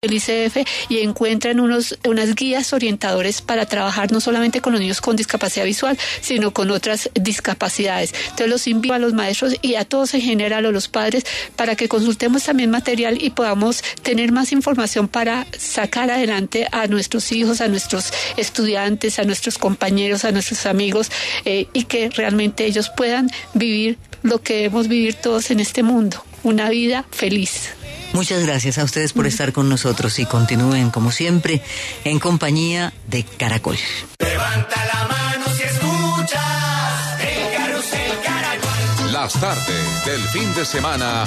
el ICF y encuentran unos, unas guías orientadores para trabajar no solamente con los niños con discapacidad visual, sino con otras discapacidades. Entonces los invito a los maestros y a todos en general, a los padres, para que consultemos también material y podamos tener más información para sacar adelante a nuestros hijos, a nuestros estudiantes, a nuestros compañeros, a nuestros amigos eh, y que realmente ellos puedan vivir lo que debemos vivir todos en este mundo, una vida feliz. Muchas gracias a ustedes por estar con nosotros y continúen como siempre en compañía de Caracol. Levanta la mano si escuchas el carrusel Caracol. Las tardes del fin de semana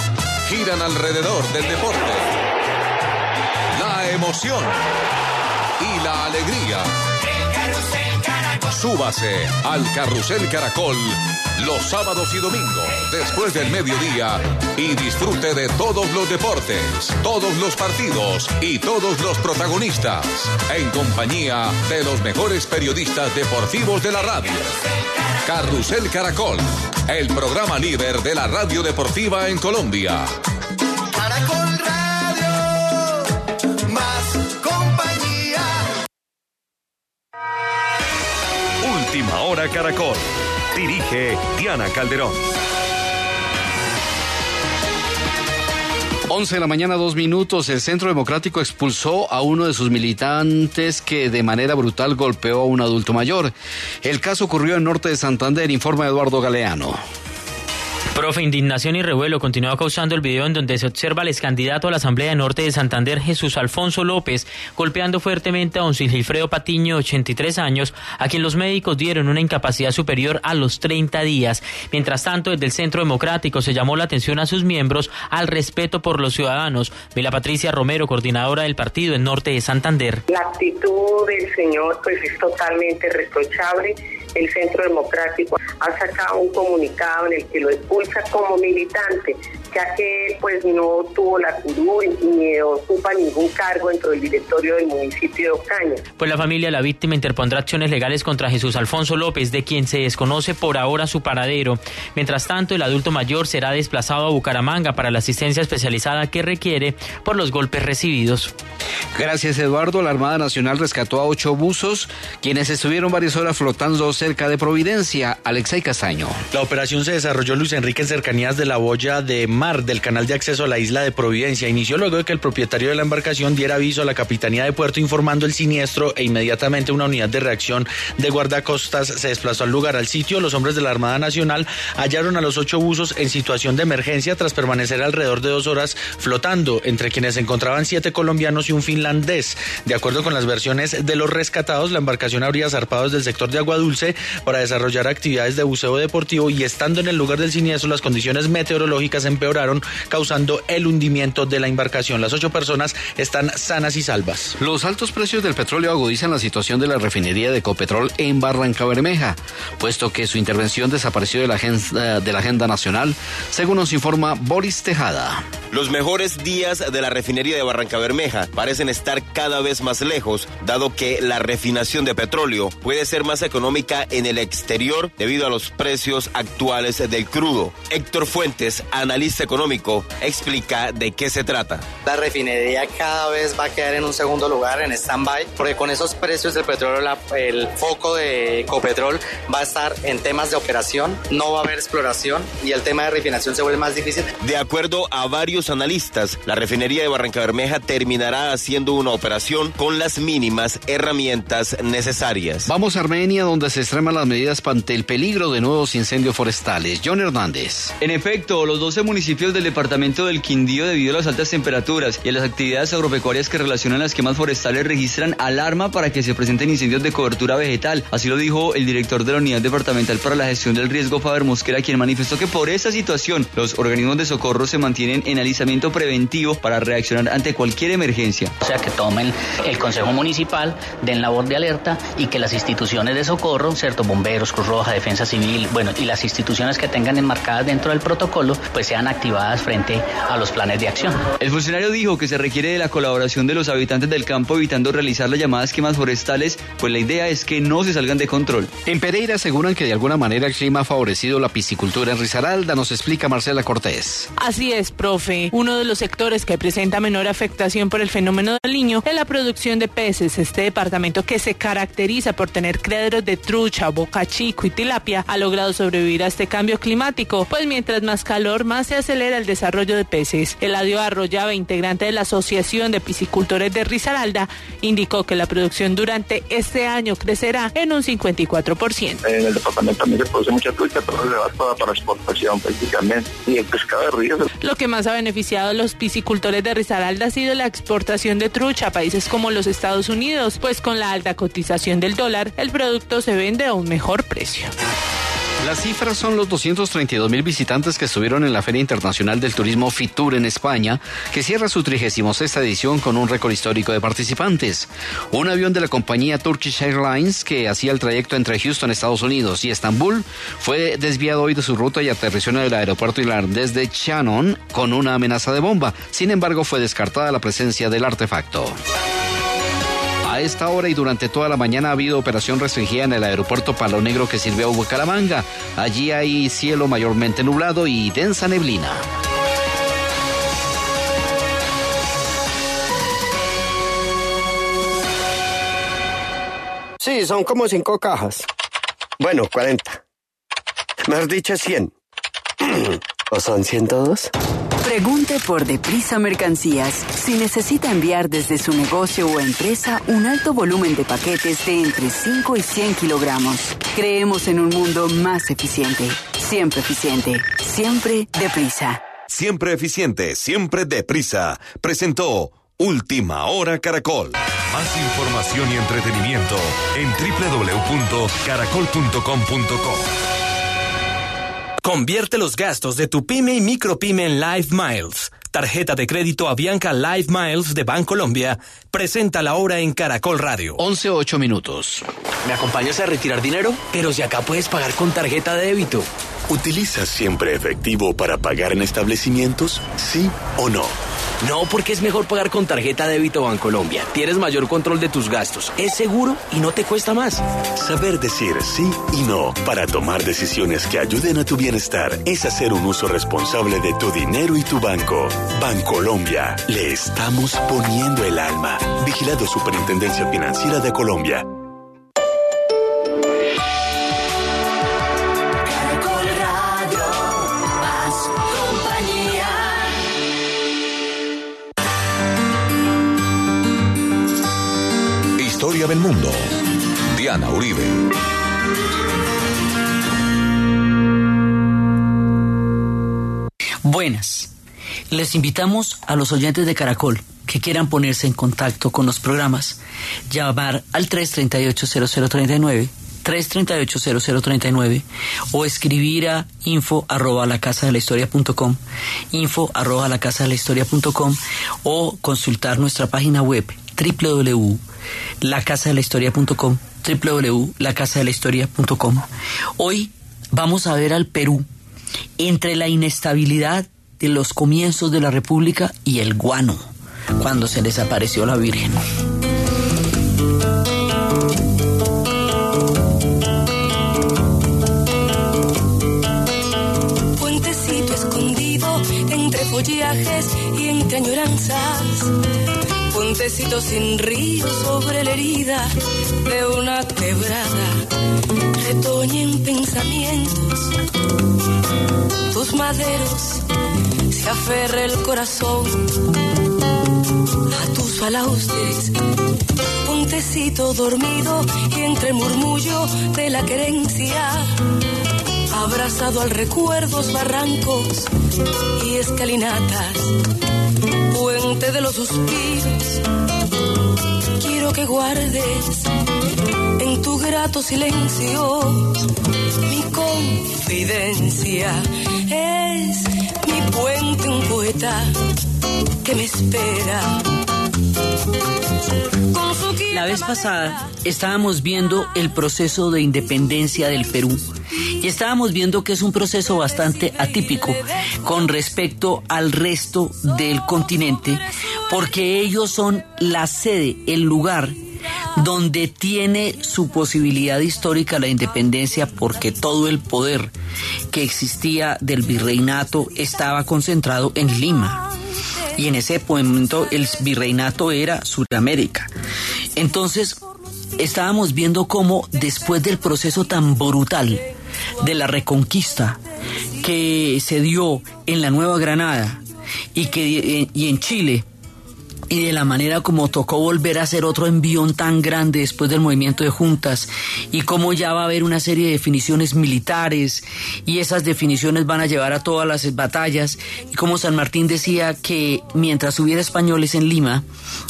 giran alrededor del deporte. La emoción y la alegría. Súbase al Carrusel Caracol los sábados y domingos después del mediodía y disfrute de todos los deportes, todos los partidos y todos los protagonistas en compañía de los mejores periodistas deportivos de la radio. Carrusel Caracol, el programa líder de la radio deportiva en Colombia. Caracol Última hora Caracol. Dirige Diana Calderón. 11 de la mañana, dos minutos. El Centro Democrático expulsó a uno de sus militantes que de manera brutal golpeó a un adulto mayor. El caso ocurrió en norte de Santander, informa Eduardo Galeano. Profe, indignación y revuelo continúa causando el video en donde se observa al ex candidato a la Asamblea Norte de Santander, Jesús Alfonso López, golpeando fuertemente a don Silfredo Patiño, 83 años, a quien los médicos dieron una incapacidad superior a los 30 días. Mientras tanto, desde el Centro Democrático se llamó la atención a sus miembros al respeto por los ciudadanos. Mila Patricia Romero, coordinadora del partido en Norte de Santander. La actitud del señor pues es totalmente reprochable. El Centro Democrático ha sacado un comunicado en el que lo expulsa como militante, ya que pues no tuvo la curul ni ocupa ningún cargo dentro del directorio del municipio de Ocaña. Pues la familia de la víctima interpondrá acciones legales contra Jesús Alfonso López, de quien se desconoce por ahora su paradero. Mientras tanto, el adulto mayor será desplazado a Bucaramanga para la asistencia especializada que requiere por los golpes recibidos. Gracias, Eduardo. La Armada Nacional rescató a ocho buzos, quienes estuvieron varias horas flotando cerca de Providencia. Alexei Castaño. La operación se desarrolló Luis Enrique en cercanías de la boya de mar del canal de acceso a la isla de Providencia. Inició luego de que el propietario de la embarcación diera aviso a la Capitanía de Puerto informando el siniestro e inmediatamente una unidad de reacción de guardacostas se desplazó al lugar. Al sitio, los hombres de la Armada Nacional hallaron a los ocho buzos en situación de emergencia tras permanecer alrededor de dos horas flotando, entre quienes se encontraban siete colombianos y un finlandés. De acuerdo con las versiones de los rescatados, la embarcación habría zarpado desde el sector de Agua Dulce para desarrollar actividades de buceo deportivo y estando en el lugar del siniestro las condiciones meteorológicas empeoraron causando el hundimiento de la embarcación. Las ocho personas están sanas y salvas. Los altos precios del petróleo agudizan la situación de la refinería de Ecopetrol en Barranca Bermeja, puesto que su intervención desapareció de la agenda, de la agenda nacional, según nos informa Boris Tejada. Los mejores días de la refinería de Barranca Bermeja parecen estar cada vez más lejos, dado que la refinación de petróleo puede ser más económica en el exterior debido a los precios actuales del crudo. Héctor Fuentes, analista económico, explica de qué se trata. La refinería cada vez va a quedar en un segundo lugar, en stand-by, porque con esos precios del petróleo, la- el foco de Ecopetrol va a estar en temas de operación, no va a haber exploración y el tema de refinación se vuelve más difícil. De acuerdo a varios analistas, la refinería de Barranca Bermeja terminará haciendo una operación con las mínimas herramientas necesarias. Vamos a Armenia, donde se extreman las medidas ante el peligro de nuevos incendios forestales. John Hernández. En efecto, los 12 municipios del departamento del Quindío, debido a las altas temperaturas y a las actividades agropecuarias que relacionan las quemas forestales, registran alarma para que se presenten incendios de cobertura vegetal. Así lo dijo el director de la Unidad Departamental para la Gestión del Riesgo, Faber Mosquera, quien manifestó que por esa situación los organismos de socorro se mantienen en alisamiento preventivo para reaccionar ante cualquier emergencia. O sea, que tomen el Consejo Municipal, den labor de alerta y que las instituciones de socorro, ¿cierto? Bomberos, Cruz Roja, Defensa Civil, bueno, y las instituciones que tengan enmarcadas dentro del protocolo, pues sean activadas frente a los planes de acción. El funcionario dijo que se requiere de la colaboración de los habitantes del campo evitando realizar las llamadas quemas forestales, pues la idea es que no se salgan de control. En Pereira aseguran que de alguna manera el clima ha favorecido la piscicultura en Risaralda, nos explica Marcela Cortés. Así es, profe. Uno de los sectores que presenta menor afectación por el fenómeno Niño en la producción de peces. Este departamento que se caracteriza por tener criaderos de trucha, boca chico y tilapia ha logrado sobrevivir a este cambio climático, pues mientras más calor, más se acelera el desarrollo de peces. Eladio Arroyaba, integrante de la Asociación de Piscicultores de Risaralda, indicó que la producción durante este año crecerá en un 54%. En el departamento también se produce mucha trucha, pero se va toda para exportación prácticamente. Y el pescado de río. Lo que más ha beneficiado a los piscicultores de Risaralda ha sido la exportación de trucha a países como los Estados Unidos, pues con la alta cotización del dólar, el producto se vende a un mejor precio. Las cifras son los 232 mil visitantes que estuvieron en la Feria Internacional del Turismo FITUR en España, que cierra su 36 edición con un récord histórico de participantes. Un avión de la compañía Turkish Airlines que hacía el trayecto entre Houston, Estados Unidos y Estambul fue desviado hoy de su ruta y aterrizó en el aeropuerto irlandés de Shannon con una amenaza de bomba. Sin embargo, fue descartada la presencia del artefacto. Esta hora y durante toda la mañana ha habido operación restringida en el aeropuerto Palo Negro que sirve a Bucaramanga. Allí hay cielo mayormente nublado y densa neblina. Sí, son como cinco cajas. Bueno, 40. Mejor dicho, 100. ¿O son 102? Pregunte por Deprisa Mercancías. Si necesita enviar desde su negocio o empresa un alto volumen de paquetes de entre 5 y 100 kilogramos. Creemos en un mundo más eficiente. Siempre eficiente. Siempre deprisa. Siempre eficiente, siempre deprisa. Presentó Última Hora Caracol. Más información y entretenimiento en www.caracol.com.co. Convierte los gastos de tu pyme y micropyme en Live Miles. Tarjeta de crédito Avianca Live Miles de Bancolombia. Presenta la hora en Caracol Radio. 11 8 minutos. ¿Me acompañas a retirar dinero? Pero si acá puedes pagar con tarjeta de débito. ¿Utilizas siempre efectivo para pagar en establecimientos? ¿Sí o no? No, porque es mejor pagar con tarjeta débito Bancolombia. Tienes mayor control de tus gastos. Es seguro y no te cuesta más. Saber decir sí y no para tomar decisiones que ayuden a tu bienestar es hacer un uso responsable de tu dinero y tu banco. Bancolombia, le estamos poniendo el alma. Vigilado Superintendencia Financiera de Colombia. Historia del mundo. Diana Uribe. Buenas. Les invitamos a los oyentes de Caracol que quieran ponerse en contacto con los programas, llamar al 338-0039, 338-0039 o escribir a info arroba la casa de la historia punto com, info arroba la casa de la historia punto com o consultar nuestra página web www.lacasadelahistoria.com www.lacasadelahistoria.com Hoy vamos a ver al Perú entre la inestabilidad de los comienzos de la República y el guano, cuando se desapareció la Virgen. Puentecito escondido entre follajes y entre añoranzas. Puentecito sin río sobre la herida de una quebrada. Retoñen pensamientos, tus maderos, se aferra el corazón a tus balaustres. Puentecito dormido y entre el murmullo de la querencia abrazado al recuerdos, barrancos y escalinatas, de los suspiros. Quiero que guardes en tu grato silencio mi confidencia. Es mi puente, un poeta que me espera. La vez pasada estábamos viendo el proceso de independencia del Perú y estábamos viendo que es un proceso bastante atípico con respecto al resto del continente porque ellos son la sede, el lugar donde tiene su posibilidad histórica la independencia porque todo el poder que existía del virreinato estaba concentrado en Lima. Y en ese momento el virreinato era Sudamérica. Entonces, estábamos viendo cómo después del proceso tan brutal de la reconquista que se dio en la Nueva Granada y que y en Chile y de la manera como tocó volver a hacer otro envión tan grande después del movimiento de juntas y cómo ya va a haber una serie de definiciones militares y esas definiciones van a llevar a todas las batallas y como San Martín decía que mientras hubiera españoles en Lima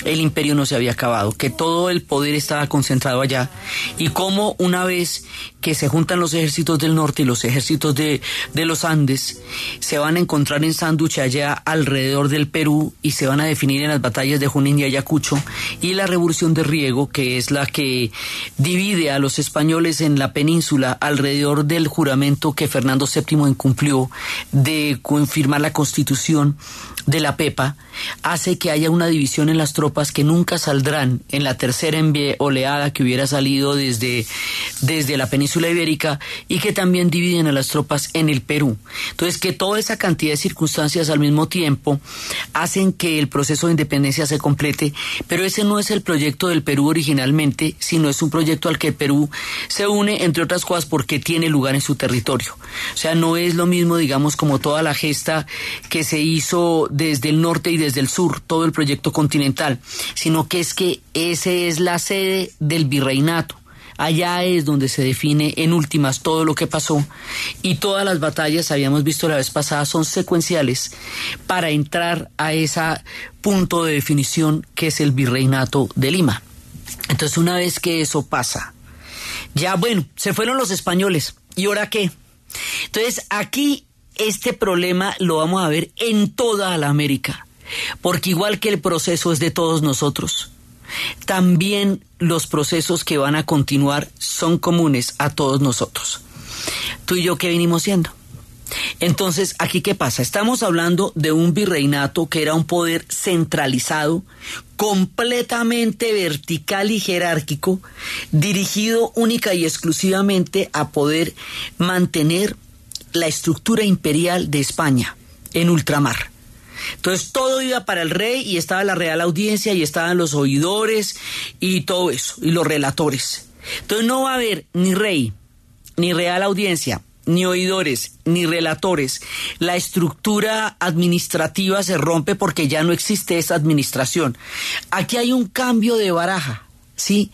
el imperio no se había acabado, que todo el poder estaba concentrado allá y cómo una vez que se juntan los ejércitos del norte y los ejércitos de, de los Andes se van a encontrar en sándwich allá alrededor del Perú y se van a definir en las batallas de Junín y Ayacucho y la revolución de Riego, que es la que divide a los españoles en la península alrededor del juramento que Fernando VII incumplió de confirmar la constitución de la Pepa hace que haya una división en las tropas que nunca saldrán en la tercera oleada que hubiera salido desde, desde la península ibérica y que también dividen a las tropas en el Perú. Entonces, que toda esa cantidad de circunstancias al mismo tiempo hacen que el proceso de independencia se complete, pero ese no es el proyecto del Perú originalmente, sino es un proyecto al que el Perú se une, entre otras cosas, porque tiene lugar en su territorio. O sea, no es lo mismo, digamos, como toda la gesta que se hizo desde el norte y desde el sur, todo el proyecto continental, sino que es que ese es la sede del virreinato. Allá es donde se define en últimas todo lo que pasó y todas las batallas, habíamos visto la vez pasada, son secuenciales para entrar a ese punto de definición que es el virreinato de Lima. Entonces una vez que eso pasa, ya bueno, se fueron los españoles. ¿Y ahora qué? Entonces aquí este problema lo vamos a ver en toda la América, porque igual que el proceso es de todos nosotros, también los procesos que van a continuar son comunes a todos nosotros. Tú y yo, ¿qué venimos siendo? Entonces, ¿aquí qué pasa? Estamos hablando de un virreinato que era un poder centralizado, completamente vertical y jerárquico, dirigido única y exclusivamente a poder mantener la estructura imperial de España en ultramar. Entonces todo iba para el rey y estaba la real audiencia y estaban los oidores y todo eso, y los relatores. Entonces no va a haber ni rey, ni real audiencia, ni oidores, ni relatores. La estructura administrativa se rompe porque ya no existe esa administración. Aquí hay un cambio de baraja, ¿sí?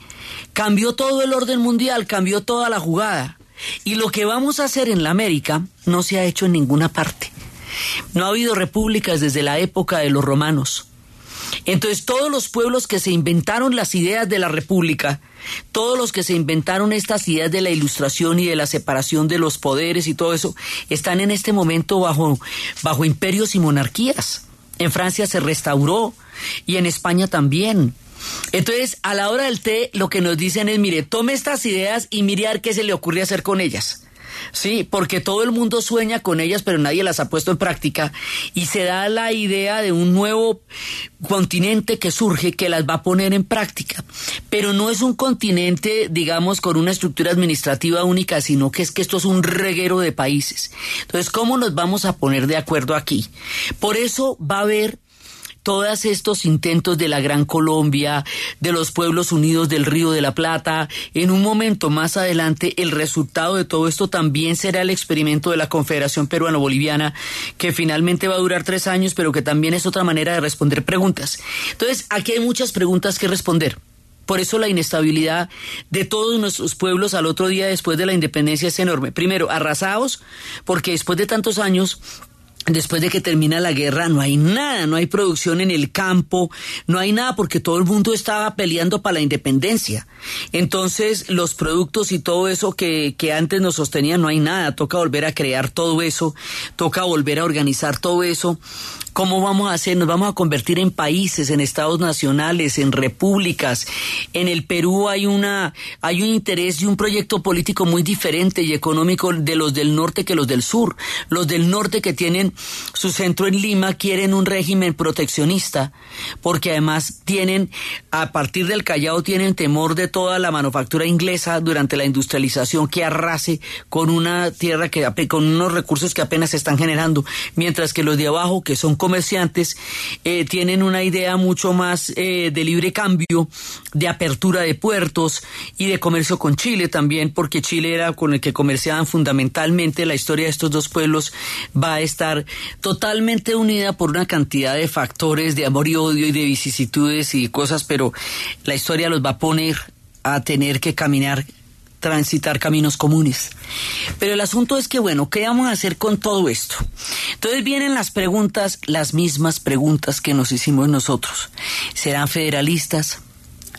Cambió todo el orden mundial, cambió toda la jugada. Y lo que vamos a hacer en la América no se ha hecho en ninguna parte. No ha habido repúblicas desde la época de los romanos. Entonces todos los pueblos que se inventaron las ideas de la república, todos los que se inventaron estas ideas de la ilustración y de la separación de los poderes y todo eso, están en este momento bajo, bajo imperios y monarquías. En Francia se restauró y en España también. Entonces, a la hora del té, lo que nos dicen es, mire, tome estas ideas y ver qué se le ocurre hacer con ellas. Sí, porque todo el mundo sueña con ellas, pero nadie las ha puesto en práctica y se da la idea de un nuevo continente que surge que las va a poner en práctica. Pero no es un continente, digamos, con una estructura administrativa única, sino que es que esto es un reguero de países. Entonces, ¿cómo nos vamos a poner de acuerdo aquí? Por eso va a haber todos estos intentos de la Gran Colombia, de los pueblos unidos del Río de la Plata, en un momento más adelante el resultado de todo esto también será el experimento de la Confederación Peruano-Boliviana, que finalmente va a durar tres años, pero que también es otra manera de responder preguntas. Entonces, aquí hay muchas preguntas que responder. Por eso la inestabilidad de todos nuestros pueblos al otro día después de la independencia es enorme. Primero, arrasados, porque después de tantos años Después de que termina la guerra no hay nada, no hay producción en el campo, no hay nada porque todo el mundo estaba peleando para la independencia. Entonces los productos y todo eso que, que antes nos sostenían no hay nada, toca volver a crear todo eso, toca volver a organizar todo eso. ¿Cómo vamos a hacer? Nos vamos a convertir en países, en estados nacionales, en repúblicas. En el Perú hay una, hay un interés y un proyecto político muy diferente y económico de los del norte que los del sur. Los del norte que tienen su centro en Lima, quieren un régimen proteccionista, porque además tienen, a partir del Callao, tienen temor de toda la manufactura inglesa durante la industrialización que arrase con una tierra que, con unos recursos que apenas se están generando, mientras que los de abajo, que son comerciantes, eh, tienen una idea mucho más eh, de libre cambio, de apertura de puertos y de comercio con Chile también, porque Chile era con el que comerciaban fundamentalmente. La historia de estos dos pueblos va a estar totalmente unida por una cantidad de factores de amor y odio y de vicisitudes y cosas, pero la historia los va a poner a tener que caminar transitar caminos comunes. Pero el asunto es que, bueno, ¿qué vamos a hacer con todo esto? Entonces vienen las preguntas, las mismas preguntas que nos hicimos nosotros. ¿Serán federalistas?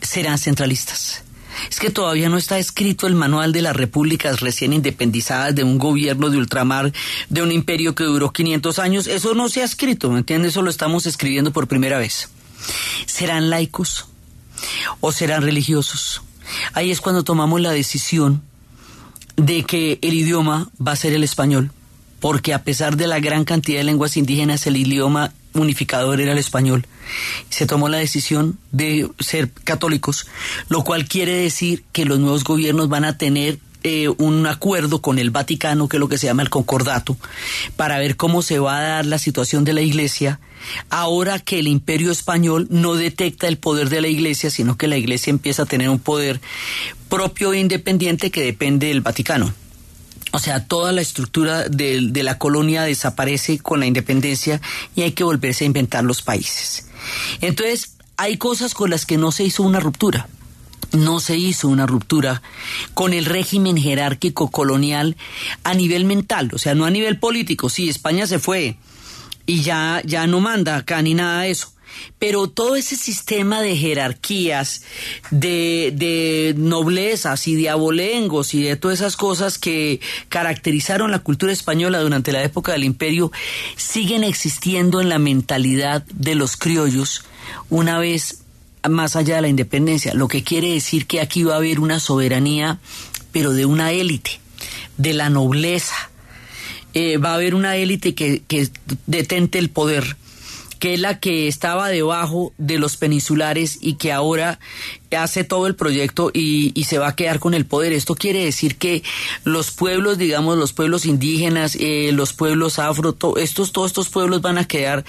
¿Serán centralistas? Es que todavía no está escrito el manual de las repúblicas recién independizadas de un gobierno de ultramar, de un imperio que duró 500 años. Eso no se ha escrito, ¿me entiendes? Eso lo estamos escribiendo por primera vez. ¿Serán laicos o serán religiosos? Ahí es cuando tomamos la decisión de que el idioma va a ser el español, porque a pesar de la gran cantidad de lenguas indígenas, el idioma unificador era el español. Se tomó la decisión de ser católicos, lo cual quiere decir que los nuevos gobiernos van a tener eh, un acuerdo con el Vaticano, que es lo que se llama el concordato, para ver cómo se va a dar la situación de la Iglesia, ahora que el imperio español no detecta el poder de la Iglesia, sino que la Iglesia empieza a tener un poder propio e independiente que depende del Vaticano. O sea, toda la estructura de, la colonia desaparece con la independencia y hay que volverse a inventar los países. Entonces, hay cosas con las que no se hizo una ruptura. No se hizo una ruptura con el régimen jerárquico colonial a nivel mental, o sea, no a nivel político. Sí, España se fue y ya, ya no manda acá ni nada de eso pero todo ese sistema de jerarquías, de, de noblezas y de abolengos y de todas esas cosas que caracterizaron la cultura española durante la época del imperio, siguen existiendo en la mentalidad de los criollos una vez más allá de la independencia, lo que quiere decir que aquí va a haber una soberanía, pero de una élite, de la nobleza. Eh, va a haber una élite que, detente el poder que es la que estaba debajo de los peninsulares y que ahora hace todo el proyecto y, se va a quedar con el poder. Esto quiere decir que los pueblos, digamos, los pueblos indígenas, eh, los pueblos afro, estos, todos estos pueblos van a quedar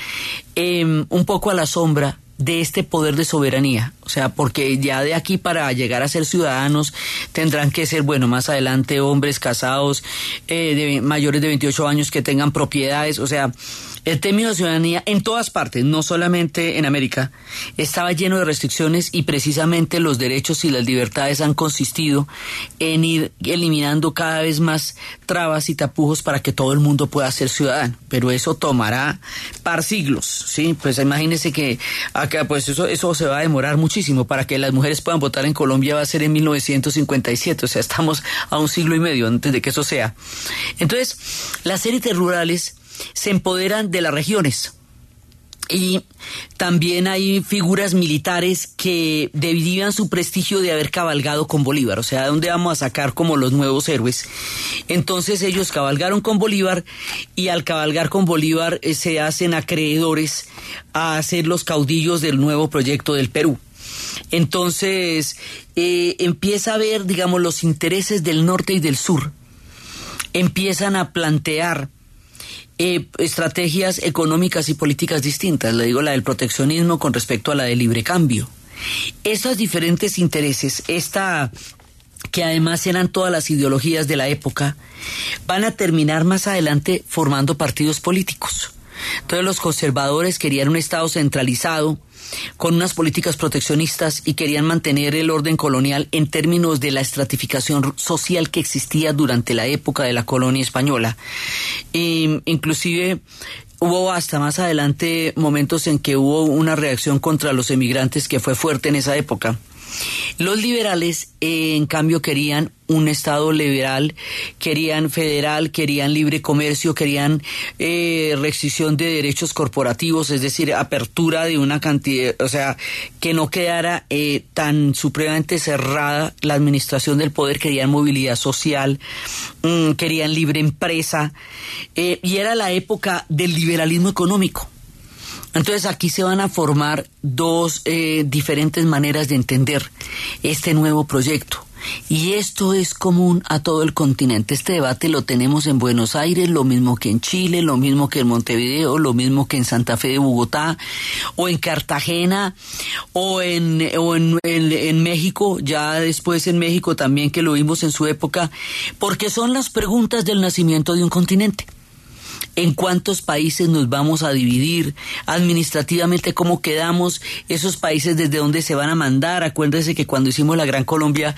eh, un poco a la sombra de este poder de soberanía. O sea, porque ya de aquí para llegar a ser ciudadanos tendrán que ser, bueno, más adelante hombres casados, eh, de mayores de 28 años que tengan propiedades. O sea, el término de ciudadanía en todas partes, no solamente en América, estaba lleno de restricciones y precisamente los derechos y las libertades han consistido en ir eliminando cada vez más trabas y tapujos para que todo el mundo pueda ser ciudadano. Pero eso tomará par siglos, ¿sí? Pues imagínense que acá, pues eso, eso se va a demorar muchísimo. Para que las mujeres puedan votar en Colombia va a ser en 1957, o sea, estamos a un siglo y medio antes de que eso sea. Entonces, las élites rurales se empoderan de las regiones. Y también hay figuras militares que debían su prestigio de haber cabalgado con Bolívar, o sea, ¿de dónde vamos a sacar como los nuevos héroes? Entonces ellos cabalgaron con Bolívar y al cabalgar con Bolívar eh, se hacen acreedores a ser los caudillos del nuevo proyecto del Perú. Entonces eh, empieza a ver, digamos, los intereses del norte y del sur. Empiezan a plantear eh, estrategias económicas y políticas distintas. Le digo la del proteccionismo con respecto a la del libre cambio. Estos diferentes intereses, esta que además eran todas las ideologías de la época, van a terminar más adelante formando partidos políticos. Entonces los conservadores querían un Estado centralizado, con unas políticas proteccionistas y querían mantener el orden colonial en términos de la estratificación social que existía durante la época de la colonia española. E, inclusive hubo hasta más adelante momentos en que hubo una reacción contra los emigrantes que fue fuerte en esa época. Los liberales, en cambio, querían un Estado liberal, querían federal, querían libre comercio, querían eh, restricción de derechos corporativos, es decir, apertura de una cantidad, o sea, que no quedara eh, tan supremamente cerrada la administración del poder, querían movilidad social, mm, querían libre empresa, eh, y era la época del liberalismo económico. Entonces aquí se van a formar dos eh, diferentes maneras de entender este nuevo proyecto. Y esto es común a todo el continente. Este debate lo tenemos en Buenos Aires, lo mismo que en Chile, lo mismo que en Montevideo, lo mismo que en Santa Fe de Bogotá, o en Cartagena, o en, o en, en- en México, ya después en México también que lo vimos en su época, porque son las preguntas del nacimiento de un continente en cuántos países nos vamos a dividir, administrativamente cómo quedamos, esos países desde dónde se van a mandar. Acuérdense que cuando hicimos la Gran Colombia,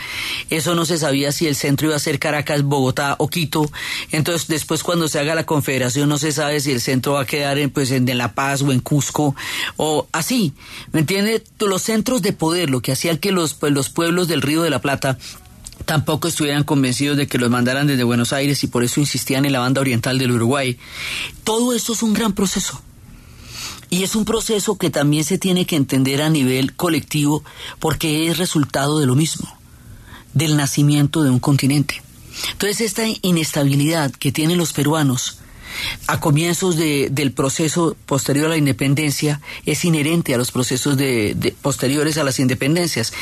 eso no se sabía si el centro iba a ser Caracas, Bogotá o Quito. Entonces, después cuando se haga la confederación, no se sabe si el centro va a quedar en, pues, en, La Paz o en Cusco o así. ¿Me entiende? Los centros de poder, lo que hacía que los, pues, los pueblos del Río de la Plata tampoco estuvieran convencidos de que los mandaran desde Buenos Aires y por eso insistían en la banda oriental del Uruguay. Todo esto es un gran proceso. Y es un proceso que también se tiene que entender a nivel colectivo porque es resultado de lo mismo, del nacimiento de un continente. Entonces esta inestabilidad que tienen los peruanos a comienzos de- del proceso posterior a la independencia es inherente a los procesos de- de- posteriores a las independencias.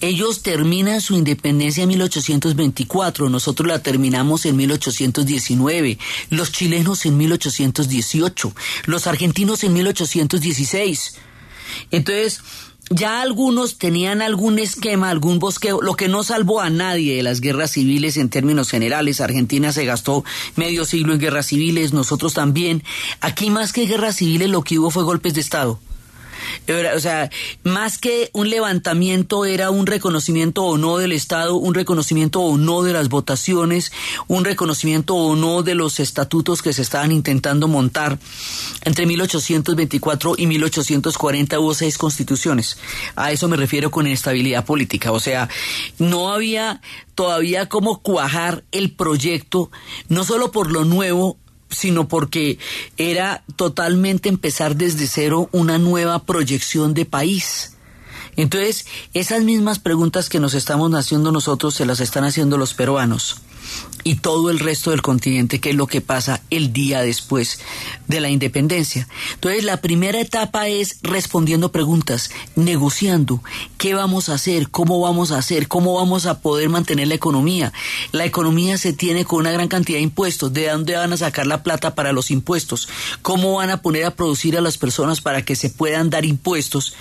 Ellos terminan su independencia en 1824, nosotros la terminamos en 1819, los chilenos en 1818, los argentinos en 1816. Entonces, ya algunos tenían algún esquema, algún bosqueo, lo que no salvó a nadie de las guerras civiles en términos generales. Argentina se gastó medio siglo en guerras civiles, nosotros también. Aquí más que guerras civiles lo que hubo fue golpes de Estado. O sea, más que un levantamiento era un reconocimiento o no del Estado, un reconocimiento o no de las votaciones, un reconocimiento o no de los estatutos que se estaban intentando montar. Entre 1824 y 1840 hubo seis constituciones. A eso me refiero con inestabilidad política. O sea, no había todavía cómo cuajar el proyecto, no solo por lo nuevo, sino porque era totalmente empezar desde cero una nueva proyección de país. Entonces, esas mismas preguntas que nos estamos haciendo nosotros se las están haciendo los peruanos y todo el resto del continente, que es lo que pasa el día después de la independencia. Entonces, la primera etapa es respondiendo preguntas, negociando qué vamos a hacer, cómo vamos a hacer, cómo vamos a poder mantener la economía. La economía se tiene con una gran cantidad de impuestos, de dónde van a sacar la plata para los impuestos, cómo van a poner a producir a las personas para que se puedan dar impuestos,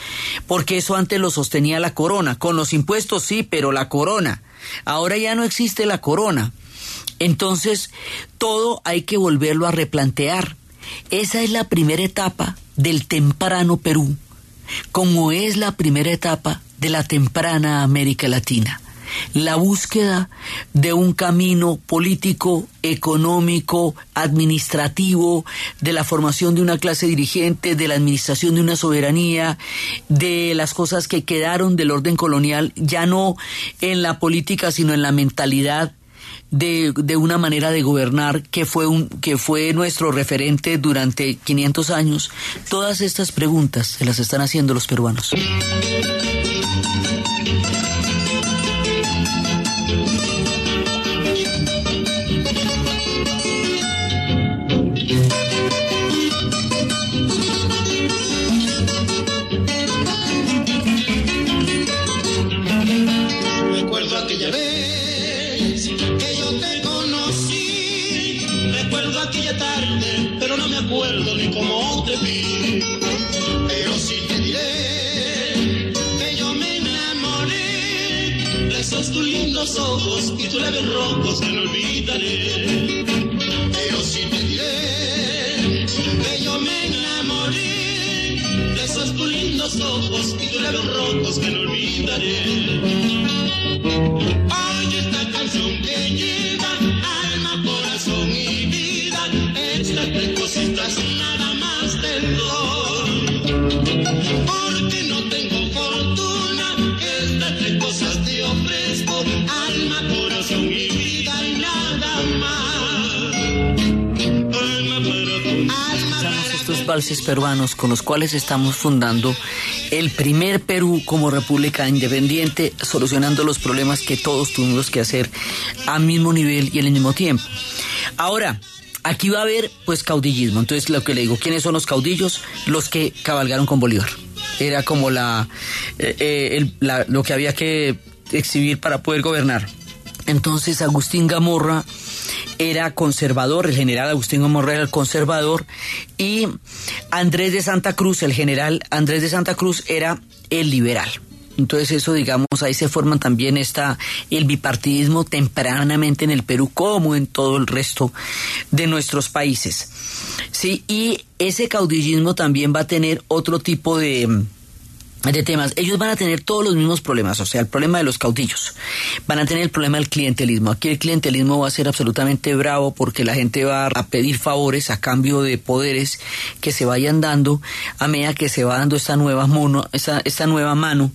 porque eso antes lo sostenía la corona. Con los impuestos sí, pero la corona. Ahora ya no existe la corona. Entonces, todo hay que volverlo a replantear. Esa es la primera etapa del temprano Perú, como es la primera etapa de la temprana América Latina. La búsqueda de un camino político, económico, administrativo, de la formación de una clase dirigente, de la administración de una soberanía, de las cosas que quedaron del orden colonial, ya no en la política, sino en la mentalidad de, de una manera de gobernar que fue, un, que fue nuestro referente durante 500 años. Todas estas preguntas se las están haciendo los peruanos. Ni te vi. Pero sí te diré que yo me enamoré de esos tus lindos ojos y tus labios rojos que no olvidaré. Pero sí te diré que yo me enamoré de esos tus lindos ojos y tus labios rojos que no olvidaré. Oye esta canción que lleva alma, corazón y vida. Estas porque no tengo fortuna. Estas tres cosas te ofrezco, alma, corazón y vida y nada más. Alma para estos valses peruanos con los cuales estamos fundando el primer Perú como república independiente, solucionando los problemas que todos tuvimos que hacer al mismo nivel y al mismo tiempo. Ahora, aquí va a haber pues caudillismo. Entonces lo que le digo, ¿quiénes son los caudillos? Los que cabalgaron con Bolívar. Era como la, eh, eh, la lo que había que exhibir para poder gobernar. Entonces Agustín Gamorra era conservador, el general Agustín Gamorra era el conservador y Andrés de Santa Cruz, el general Andrés de Santa Cruz era el liberal. Entonces eso, digamos, ahí se forma también esta, el bipartidismo tempranamente en el Perú como en todo el resto de nuestros países. Sí, y ese caudillismo también va a tener otro tipo de, de temas. Ellos van a tener todos los mismos problemas, o sea, el problema de los caudillos. Van a tener el problema del clientelismo. Aquí el clientelismo va a ser absolutamente bravo porque la gente va a pedir favores a cambio de poderes que se vayan dando a medida que se va dando esta nueva, mono, esta, esta nueva mano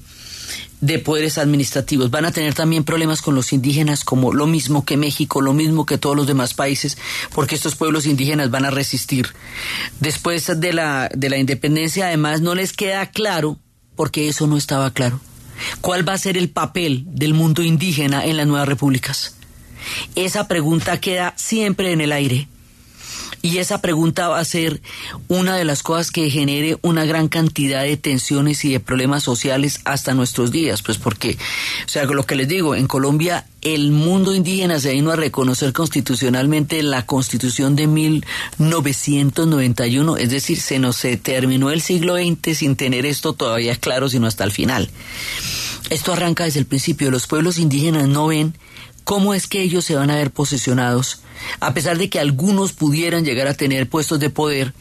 de poderes administrativos. Van a tener también problemas con los indígenas, como lo mismo que México, lo mismo que todos los demás países, porque estos pueblos indígenas van a resistir. Después de la, de la independencia, además, no les queda claro, porque eso no estaba claro, cuál va a ser el papel del mundo indígena en las nuevas repúblicas. Esa pregunta queda siempre en el aire. Y esa pregunta va a ser una de las cosas que genere una gran cantidad de tensiones y de problemas sociales hasta nuestros días, pues porque, o sea, lo que les digo, en Colombia el mundo indígena se vino a reconocer constitucionalmente en la constitución de 1991, es decir, se nos terminó el siglo XX sin tener esto todavía claro, sino hasta el final. Esto arranca desde el principio, los pueblos indígenas no ven cómo es que ellos se van a ver posesionados, a pesar de que algunos pudieran llegar a tener puestos de poder,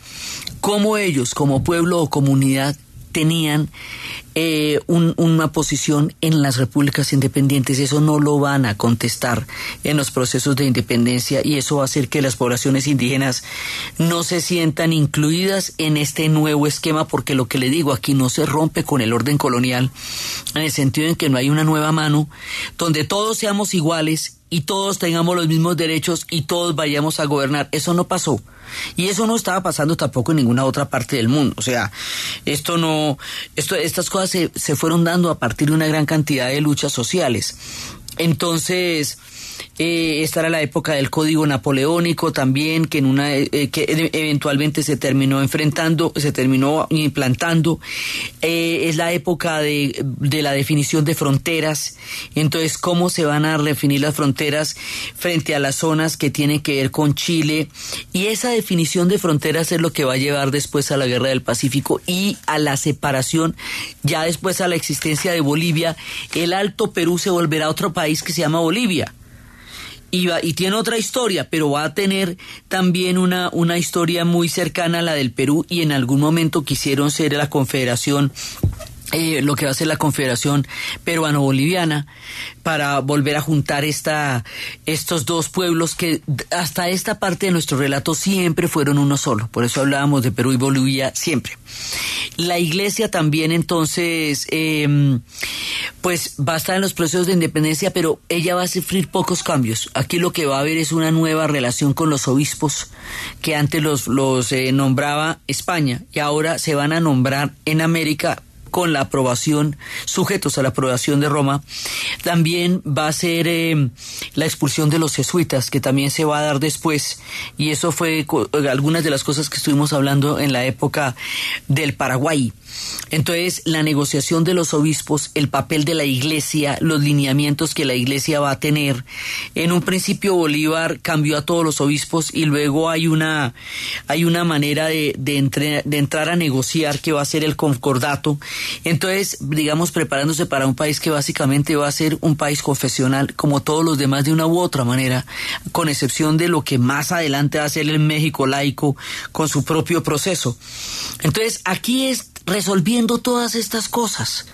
cómo ellos como pueblo o comunidad tenían eh, una posición en las repúblicas independientes. Eso no lo van a contestar en los procesos de independencia y eso va a hacer que las poblaciones indígenas no se sientan incluidas en este nuevo esquema porque lo que le digo aquí no se rompe con el orden colonial en el sentido en que no hay una nueva mano donde todos seamos iguales y todos tengamos los mismos derechos y todos vayamos a gobernar. Eso no pasó. Y eso no estaba pasando tampoco en ninguna otra parte del mundo. O sea, esto no, esto, estas cosas se, se fueron dando a partir de una gran cantidad de luchas sociales. Entonces, eh, esta era la época del Código Napoleónico también, que en una eh, eh, que eventualmente se terminó enfrentando, se terminó implantando. Eh, es la época de, de, la definición de fronteras. Entonces, cómo se van a definir las fronteras frente a las zonas que tienen que ver con Chile. Y esa definición de fronteras es lo que va a llevar después a la Guerra del Pacífico y a la separación, ya después a la existencia de Bolivia. El Alto Perú se volverá otro país que se llama Bolivia y, y tiene otra historia, pero va a tener también una, una historia muy cercana a la del Perú y en algún momento quisieron ser la confederación eh, lo que va a ser la Confederación Peruano-Boliviana para volver a juntar esta, estos dos pueblos que hasta esta parte de nuestro relato siempre fueron uno solo. Por eso hablábamos de Perú y Bolivia siempre. La iglesia también entonces, eh, pues va a estar en los procesos de independencia, pero ella va a sufrir pocos cambios. Aquí lo que va a haber es una nueva relación con los obispos que antes los, los eh, nombraba España y ahora se van a nombrar en América con la aprobación, sujetos a la aprobación de Roma, también va a ser eh, la expulsión de los jesuitas, que también se va a dar después, y eso fue algunas de las cosas que estuvimos hablando en la época del Paraguay. Entonces, la negociación de los obispos, el papel de la iglesia, los lineamientos que la iglesia va a tener. En un principio Bolívar cambió a todos los obispos y luego hay una, hay una manera de, de entrar a negociar que va a ser el concordato. Entonces, digamos, preparándose para un país que básicamente va a ser un país confesional, como todos los demás de una u otra manera, con excepción de lo que más adelante va a ser el México laico con su propio proceso. Entonces, aquí es resolviendo todas estas cosas,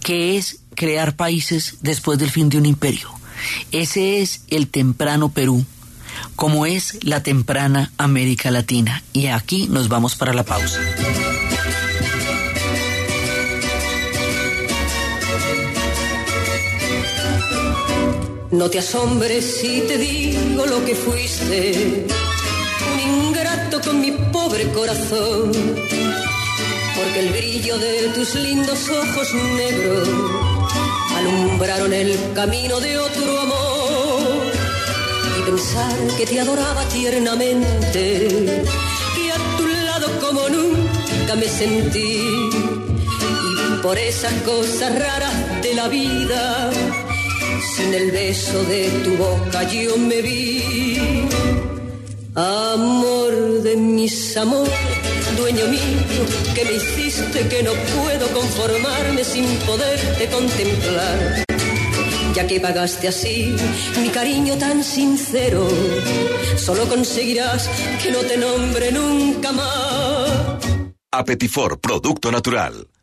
que es crear países después del fin de un imperio. Ese es el temprano Perú, como es la temprana América Latina. Y aquí nos vamos para la pausa. No te asombres si te digo lo que fuiste, un ingrato con mi pobre corazón. Porque el brillo de tus lindos ojos negros alumbraron el camino de otro amor. Y pensar que te adoraba tiernamente, que a tu lado como nunca me sentí. Y por esas cosas raras de la vida, sin el beso de tu boca yo me vi. Amor de mis amores, dueño mío, que me hiciste que no puedo conformarme sin poderte contemplar. Ya que pagaste así mi cariño tan sincero, solo conseguirás que no te nombre nunca más. Apetifor, producto natural.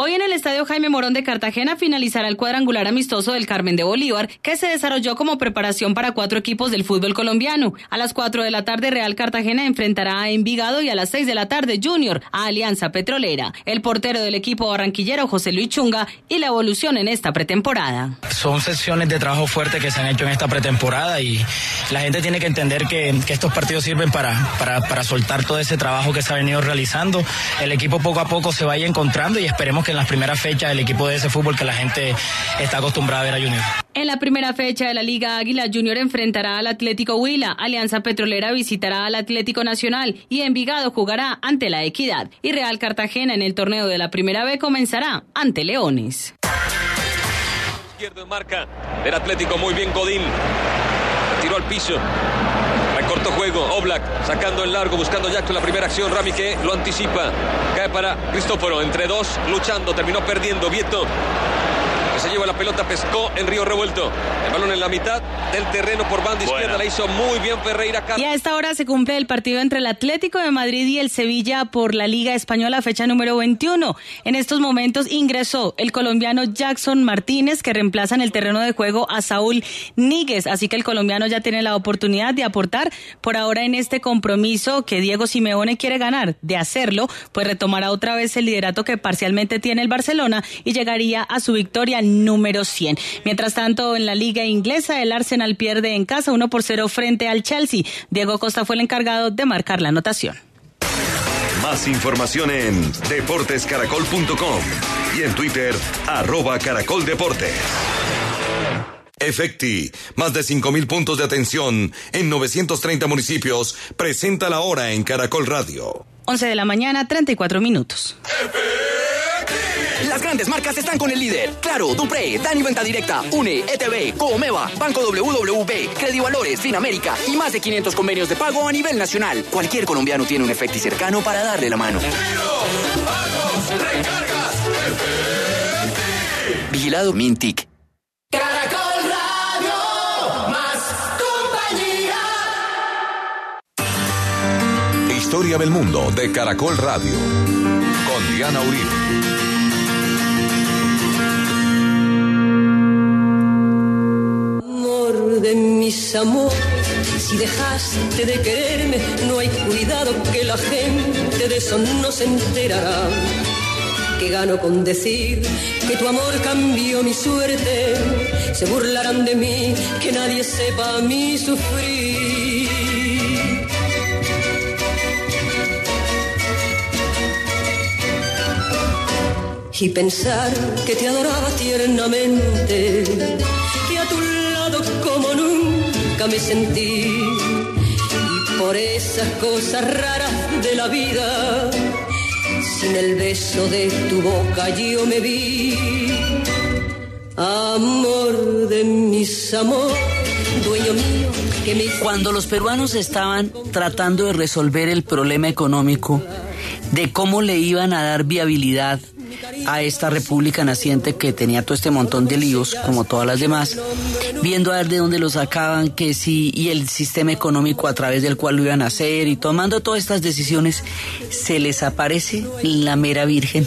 Hoy en el Estadio Jaime Morón de Cartagena finalizará el cuadrangular amistoso del Carmen de Bolívar, que se desarrolló como preparación para cuatro equipos del fútbol colombiano. A las 4 de la tarde Real Cartagena enfrentará a Envigado y a las 6 de la tarde Junior a Alianza Petrolera. El portero del equipo barranquillero José Luis Chunga y la evolución en esta pretemporada. Son sesiones de trabajo fuerte que se han hecho en esta pretemporada y la gente tiene que entender que, que estos partidos sirven para, para, para soltar todo ese trabajo que se ha venido realizando. El equipo poco a poco se vaya encontrando y esperemos que en las primeras fechas el equipo de ese fútbol que la gente está acostumbrada a ver a Junior. En la primera fecha de la Liga Águila, Junior enfrentará al Atlético Huila, Alianza Petrolera visitará al Atlético Nacional y Envigado jugará ante la Equidad. Y Real Cartagena en el torneo de la Primera B comenzará ante Leones. Izquierdo en marca del Atlético, muy bien Godín. Tiró al piso. Recortó juego, Oblak sacando en largo, buscando Jackson la primera acción, Rami que lo anticipa, cae para Cristóforo, entre dos, luchando, terminó perdiendo, Vieto que se lleva la pelota, pescó en Río Revuelto, el balón en la mitad del terreno por banda izquierda, la hizo muy bien Ferreira. Y a esta hora se cumple el partido entre el Atlético de Madrid y el Sevilla por la Liga Española, fecha número 21. En estos momentos ingresó el colombiano Jackson Martínez, que reemplaza en el terreno de juego a Saúl Níguez. Así que el colombiano ya tiene la oportunidad de aportar por ahora en este compromiso que Diego Simeone quiere ganar. De hacerlo, pues retomará otra vez el liderato que parcialmente tiene el Barcelona y llegaría a su victoria número 100. Mientras tanto, en la liga inglesa, el Arsenal pierde en casa 1 por 0 frente al Chelsea. Diego Costa fue el encargado de marcar la anotación. Más información en deportescaracol.com y en Twitter, arroba caracoldeportes. Efecti, más de 5.000 puntos de atención en 930 municipios, presenta la hora en Caracol Radio. 11 de la mañana, 34 minutos. Las grandes marcas están con el líder. Claro, Dupré, Dani Venta Directa, UNE, ETV, Comeva, Banco WWB, Credivalores, Finamérica y más de 500 convenios de pago a nivel nacional. Cualquier colombiano tiene un efecto cercano para darle la mano. Vigilado Mintic. Caracol Radio, más compañía. Historia del mundo de Caracol Radio. Con Diana Uribe. De mis amores, si dejaste de quererme, no hay cuidado que la gente de eso no se enterará. Que gano con decir que tu amor cambió mi suerte, se burlarán de mí, que nadie sepa mi sufrir. y pensar que te adoraba tiernamente, me sentí, y por esas cosas raras de la vida, sin el beso de tu boca yo me vi, amor de mis amores, dueño mío. Que me... Cuando los peruanos estaban tratando de resolver el problema económico, de cómo le iban a dar viabilidad a esta república naciente que tenía todo este montón de líos, como todas las demás, viendo a ver de dónde lo sacaban, que sí, y el sistema económico a través del cual lo iban a hacer, y tomando todas estas decisiones, se les aparece la mera virgen.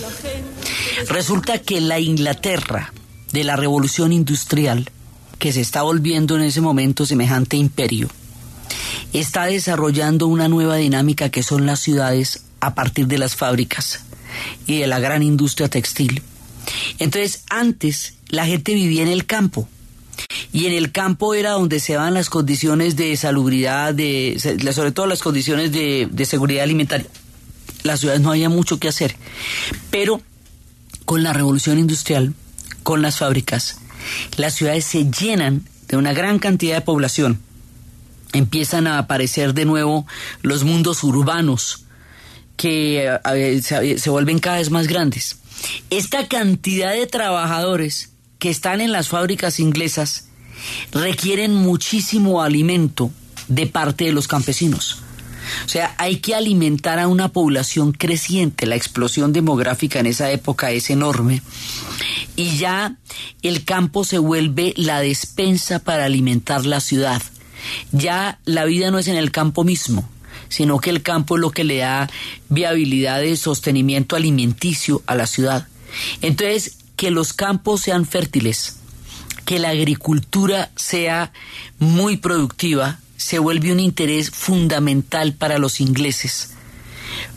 Resulta que la Inglaterra de la revolución industrial, que se está volviendo en ese momento semejante imperio, está desarrollando una nueva dinámica que son las ciudades a partir de las fábricas y de la gran industria textil. Entonces, antes la gente vivía en el campo. Y en el campo era donde se van las condiciones de salubridad, de, sobre todo las condiciones de, de seguridad alimentaria. Las ciudades no había mucho que hacer. Pero con la revolución industrial, con las fábricas, las ciudades se llenan de una gran cantidad de población. Empiezan a aparecer de nuevo los mundos urbanos, que se, vuelven cada vez más grandes. Esta cantidad de trabajadores que están en las fábricas inglesas requieren muchísimo alimento de parte de los campesinos. O sea, hay que alimentar a una población creciente. La explosión demográfica en esa época es enorme. Y ya el campo se vuelve la despensa para alimentar la ciudad. Ya la vida no es en el campo mismo, sino que el campo es lo que le da viabilidad de sostenimiento alimenticio a la ciudad. Entonces, que los campos sean fértiles, que la agricultura sea muy productiva, se vuelve un interés fundamental para los ingleses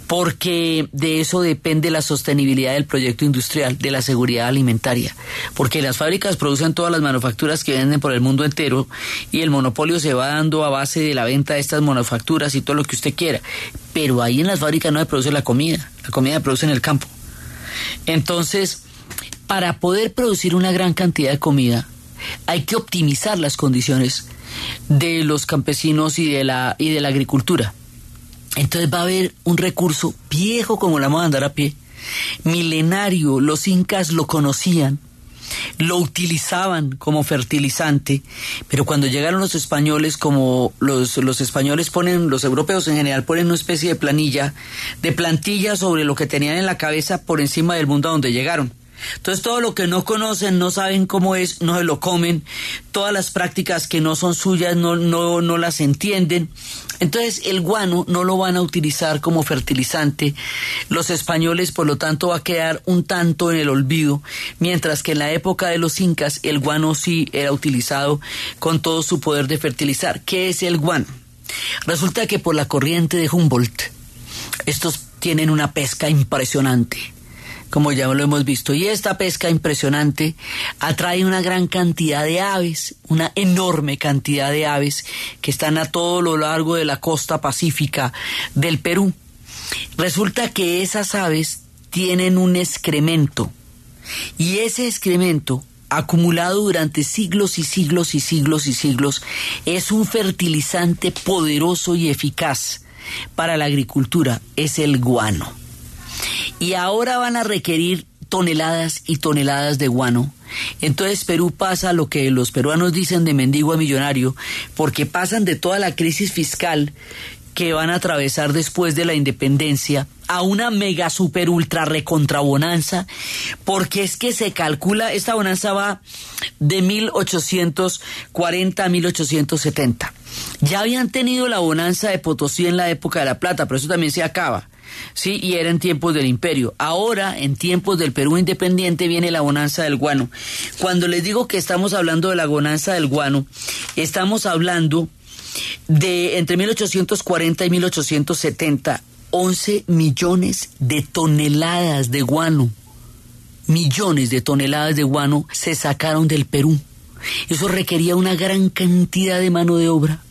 porque de eso depende la sostenibilidad del proyecto industrial, de la seguridad alimentaria, porque las fábricas producen todas las manufacturas que venden por el mundo entero y el monopolio se va dando a base de la venta de estas manufacturas y todo lo que usted quiera, pero ahí en las fábricas no se produce la comida, la comida se produce en el campo. Entonces, para poder producir una gran cantidad de comida, hay que optimizar las condiciones de los campesinos y de la, y de la agricultura entonces va a haber un recurso viejo como la moda andar a pie, milenario, los incas lo conocían, lo utilizaban como fertilizante, pero cuando llegaron los españoles, como los, los españoles ponen, los europeos en general ponen una especie de planilla, de plantilla sobre lo que tenían en la cabeza por encima del mundo a donde llegaron. Entonces todo lo que no conocen, no saben cómo es, no se lo comen, todas las prácticas que no son suyas no, no, no las entienden. Entonces el guano no lo van a utilizar como fertilizante. Los españoles, por lo tanto, va a quedar un tanto en el olvido, mientras que en la época de los incas el guano sí era utilizado con todo su poder de fertilizar. ¿Qué es el guano? Resulta que por la corriente de Humboldt, estos tienen una pesca impresionante como ya lo hemos visto. Y esta pesca impresionante atrae una gran cantidad de aves, una enorme cantidad de aves que están a todo lo largo de la costa pacífica del Perú. Resulta que esas aves tienen un excremento y ese excremento acumulado durante siglos y siglos y siglos y siglos es un fertilizante poderoso y eficaz para la agricultura, es el guano y ahora van a requerir toneladas y toneladas de guano. Entonces Perú pasa lo que los peruanos dicen de mendigo a millonario, porque pasan de toda la crisis fiscal que van a atravesar después de la independencia a una mega super ultra recontra bonanza, porque es que se calcula, esta bonanza va de 1840 a 1870. Ya habían tenido la bonanza de Potosí en la época de la plata, pero eso también se acaba. Sí, y era en tiempos del imperio. Ahora, en tiempos del Perú independiente, viene la bonanza del guano. Cuando les digo que estamos hablando de la bonanza del guano, estamos hablando de entre 1840 y 1870, 11 millones de toneladas de guano. Millones de toneladas de guano se sacaron del Perú. Eso requería una gran cantidad de mano de obra,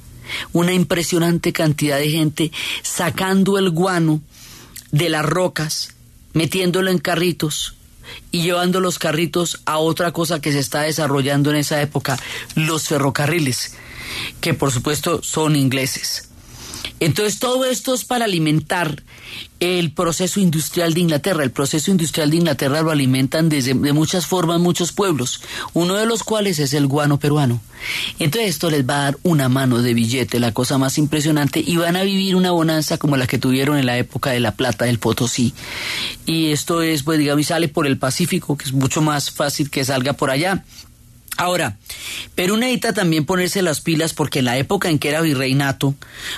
una impresionante cantidad de gente sacando el guano de las rocas, metiéndolo en carritos y llevando los carritos a otra cosa que se está desarrollando en esa época, los ferrocarriles, que por supuesto son ingleses. Entonces todo esto es para alimentar el proceso industrial de Inglaterra. El proceso industrial de Inglaterra lo alimentan desde, de muchas formas muchos pueblos, uno de los cuales es el guano peruano. Entonces esto les va a dar una mano de billete, la cosa más impresionante, y van a vivir una bonanza como la que tuvieron en la época de la plata del Potosí. Y esto es, pues digamos, sale por el Pacífico, que es mucho más fácil que salga por allá. Ahora, Perú necesita también ponerse las pilas porque en la época en que era virreinato,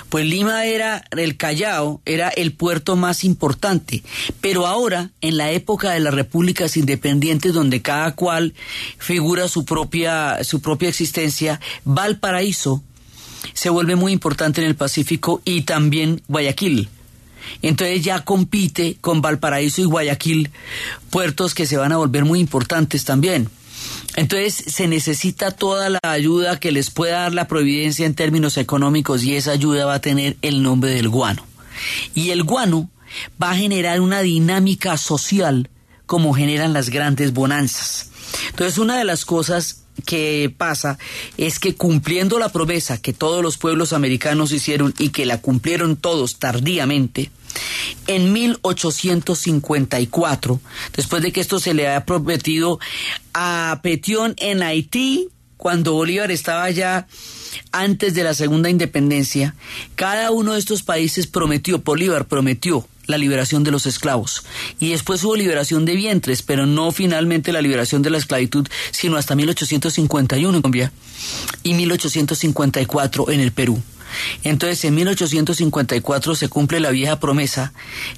pues Lima era el Callao, era el puerto más importante. Pero ahora, en la época de las repúblicas independientes, donde cada cual figura su propia, su propia existencia, Valparaíso se vuelve muy importante en el Pacífico y también Guayaquil. Entonces ya compite con Valparaíso y Guayaquil, puertos que se van a volver muy importantes también. Entonces se necesita toda la ayuda que les pueda dar la providencia en términos económicos y esa ayuda va a tener el nombre del guano. Y el guano va a generar una dinámica social como generan las grandes bonanzas. Entonces una de las cosas que pasa es que cumpliendo la promesa que todos los pueblos americanos hicieron y que la cumplieron todos tardíamente, en 1854, después de que esto se le había prometido a Petión en Haití, cuando Bolívar estaba ya antes de la segunda independencia, cada uno de estos países prometió, Bolívar prometió la liberación de los esclavos. Y después hubo liberación de vientres, pero no finalmente la liberación de la esclavitud, sino hasta 1851 en Colombia y 1854 en el Perú. Entonces, en 1854 se cumple la vieja promesa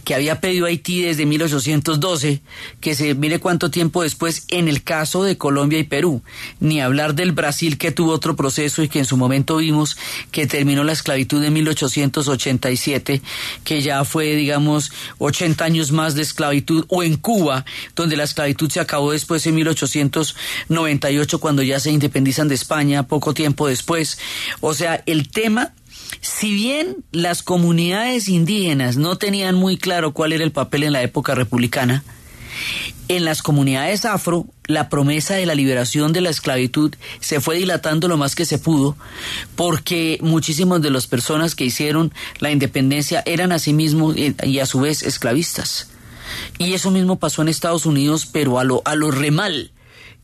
que había pedido Haití desde 1812, que se mire cuánto tiempo después en el caso de Colombia y Perú, ni hablar del Brasil que tuvo otro proceso y que en su momento vimos que terminó la esclavitud en 1887, que ya fue, digamos, 80 años más de esclavitud, o en Cuba, donde la esclavitud se acabó después en 1898, cuando ya se independizan de España, poco tiempo después. O sea, el tema si bien las comunidades indígenas no tenían muy claro cuál era el papel en la época republicana, en las comunidades afro, la promesa de la liberación de la esclavitud se fue dilatando lo más que se pudo, porque muchísimas de las personas que hicieron la independencia eran asimismo y a su vez esclavistas. Y eso mismo pasó en Estados Unidos, pero a lo, a lo remal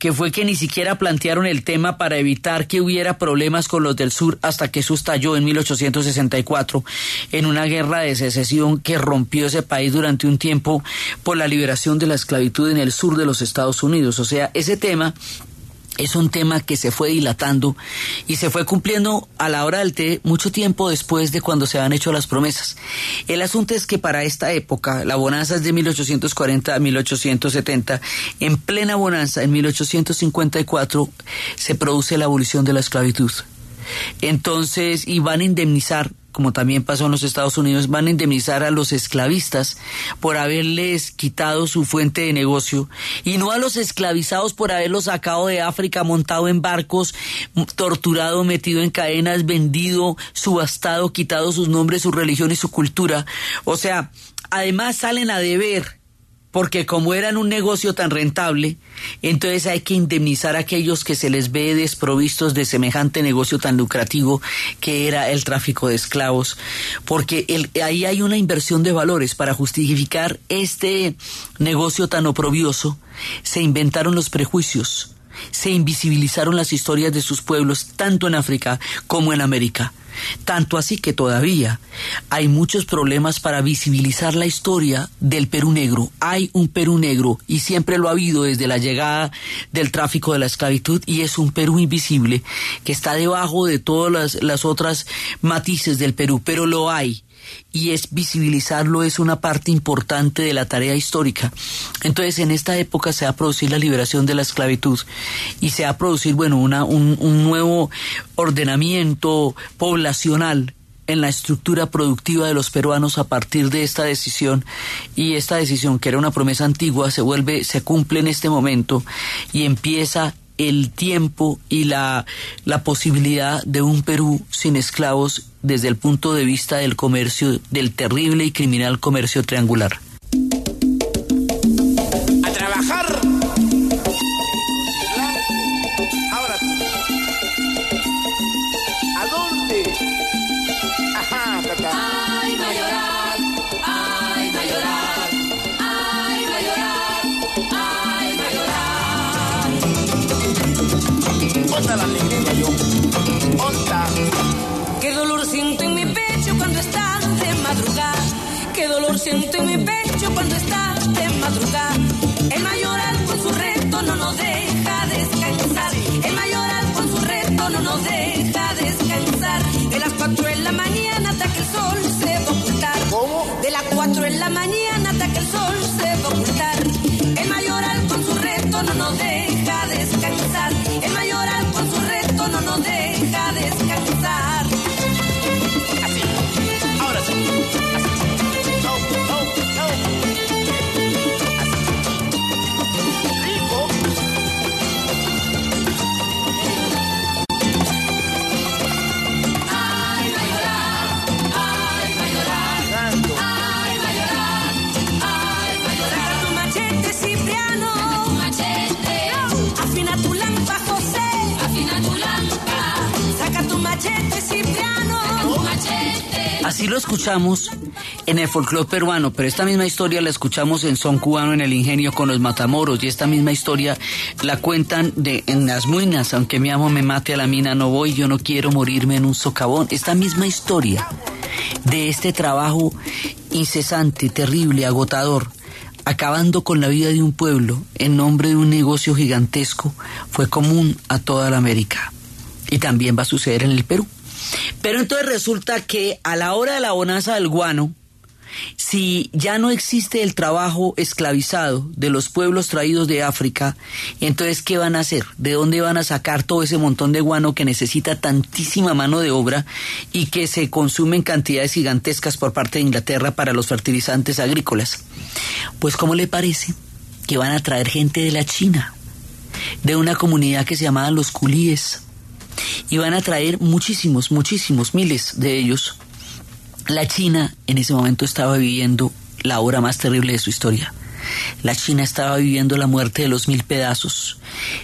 que fue que ni siquiera plantearon el tema para evitar que hubiera problemas con los del sur hasta que eso estalló en 1864 en una guerra de secesión que rompió ese país durante un tiempo por la liberación de la esclavitud en el sur de los Estados Unidos. O sea, ese tema es un tema que se fue dilatando y se fue cumpliendo a la hora del té mucho tiempo después de cuando se han hecho las promesas. El asunto es que para esta época, la bonanza es de 1840 a 1870, en plena bonanza, en 1854, se produce la abolición de la esclavitud. Entonces, y van a indemnizar como también pasó en los Estados Unidos, van a indemnizar a los esclavistas por haberles quitado su fuente de negocio y no a los esclavizados por haberlos sacado de África, montado en barcos, torturado, metido en cadenas, vendido, subastado, quitado sus nombres, su religión y su cultura. O sea, además salen a deber porque como eran un negocio tan rentable, entonces hay que indemnizar a aquellos que se les ve desprovistos de semejante negocio tan lucrativo que era el tráfico de esclavos, porque ahí hay una inversión de valores. Para justificar este negocio tan oprobioso, se inventaron los prejuicios, se invisibilizaron las historias de sus pueblos tanto en África como en América. Tanto así que todavía hay muchos problemas para visibilizar la historia del Perú negro. Hay un Perú negro y siempre lo ha habido desde la llegada del tráfico de la esclavitud y es un Perú invisible que está debajo de todas las, las otras matices del Perú, pero lo hay y es visibilizarlo es una parte importante de la tarea histórica. Entonces, en esta época se va a producir la liberación de la esclavitud y se va a producir, bueno, una, un, un nuevo ordenamiento poblacional en la estructura productiva de los peruanos a partir de esta decisión y esta decisión que era una promesa antigua se vuelve se cumple en este momento y empieza el tiempo y la, la posibilidad de un Perú sin esclavos desde el punto de vista del comercio, del terrible y criminal comercio triangular. Siento en mi pecho cuando estás de madrugada. El mayoral con su reto no nos deja descansar. El mayoral con su reto no nos deja descansar. De las 4 de la mañana hasta que el sol se va a ocultar. De las 4 de la mañana lo escuchamos en el folclore peruano, pero esta misma historia la escuchamos en son cubano en el ingenio con los matamoros y esta misma historia la cuentan de en las muinas, aunque mi amo me mate a la mina no voy, yo no quiero morirme en un socavón. Esta misma historia de este trabajo incesante, terrible, agotador, acabando con la vida de un pueblo en nombre de un negocio gigantesco, fue común a toda la América. Y también va a suceder en el Perú. Pero entonces resulta que a la hora de la bonanza del guano, si ya no existe el trabajo esclavizado de los pueblos traídos de África, entonces ¿qué van a hacer? ¿De dónde van a sacar todo ese montón de guano que necesita tantísima mano de obra y que se consume en cantidades gigantescas por parte de Inglaterra para los fertilizantes agrícolas? Pues ¿cómo le parece que van a traer gente de la China, de una comunidad que se llamaba los culíes? Y van a traer muchísimos, muchísimos, miles de ellos. La China en ese momento estaba viviendo la hora más terrible de su historia. La China estaba viviendo la muerte de los mil pedazos.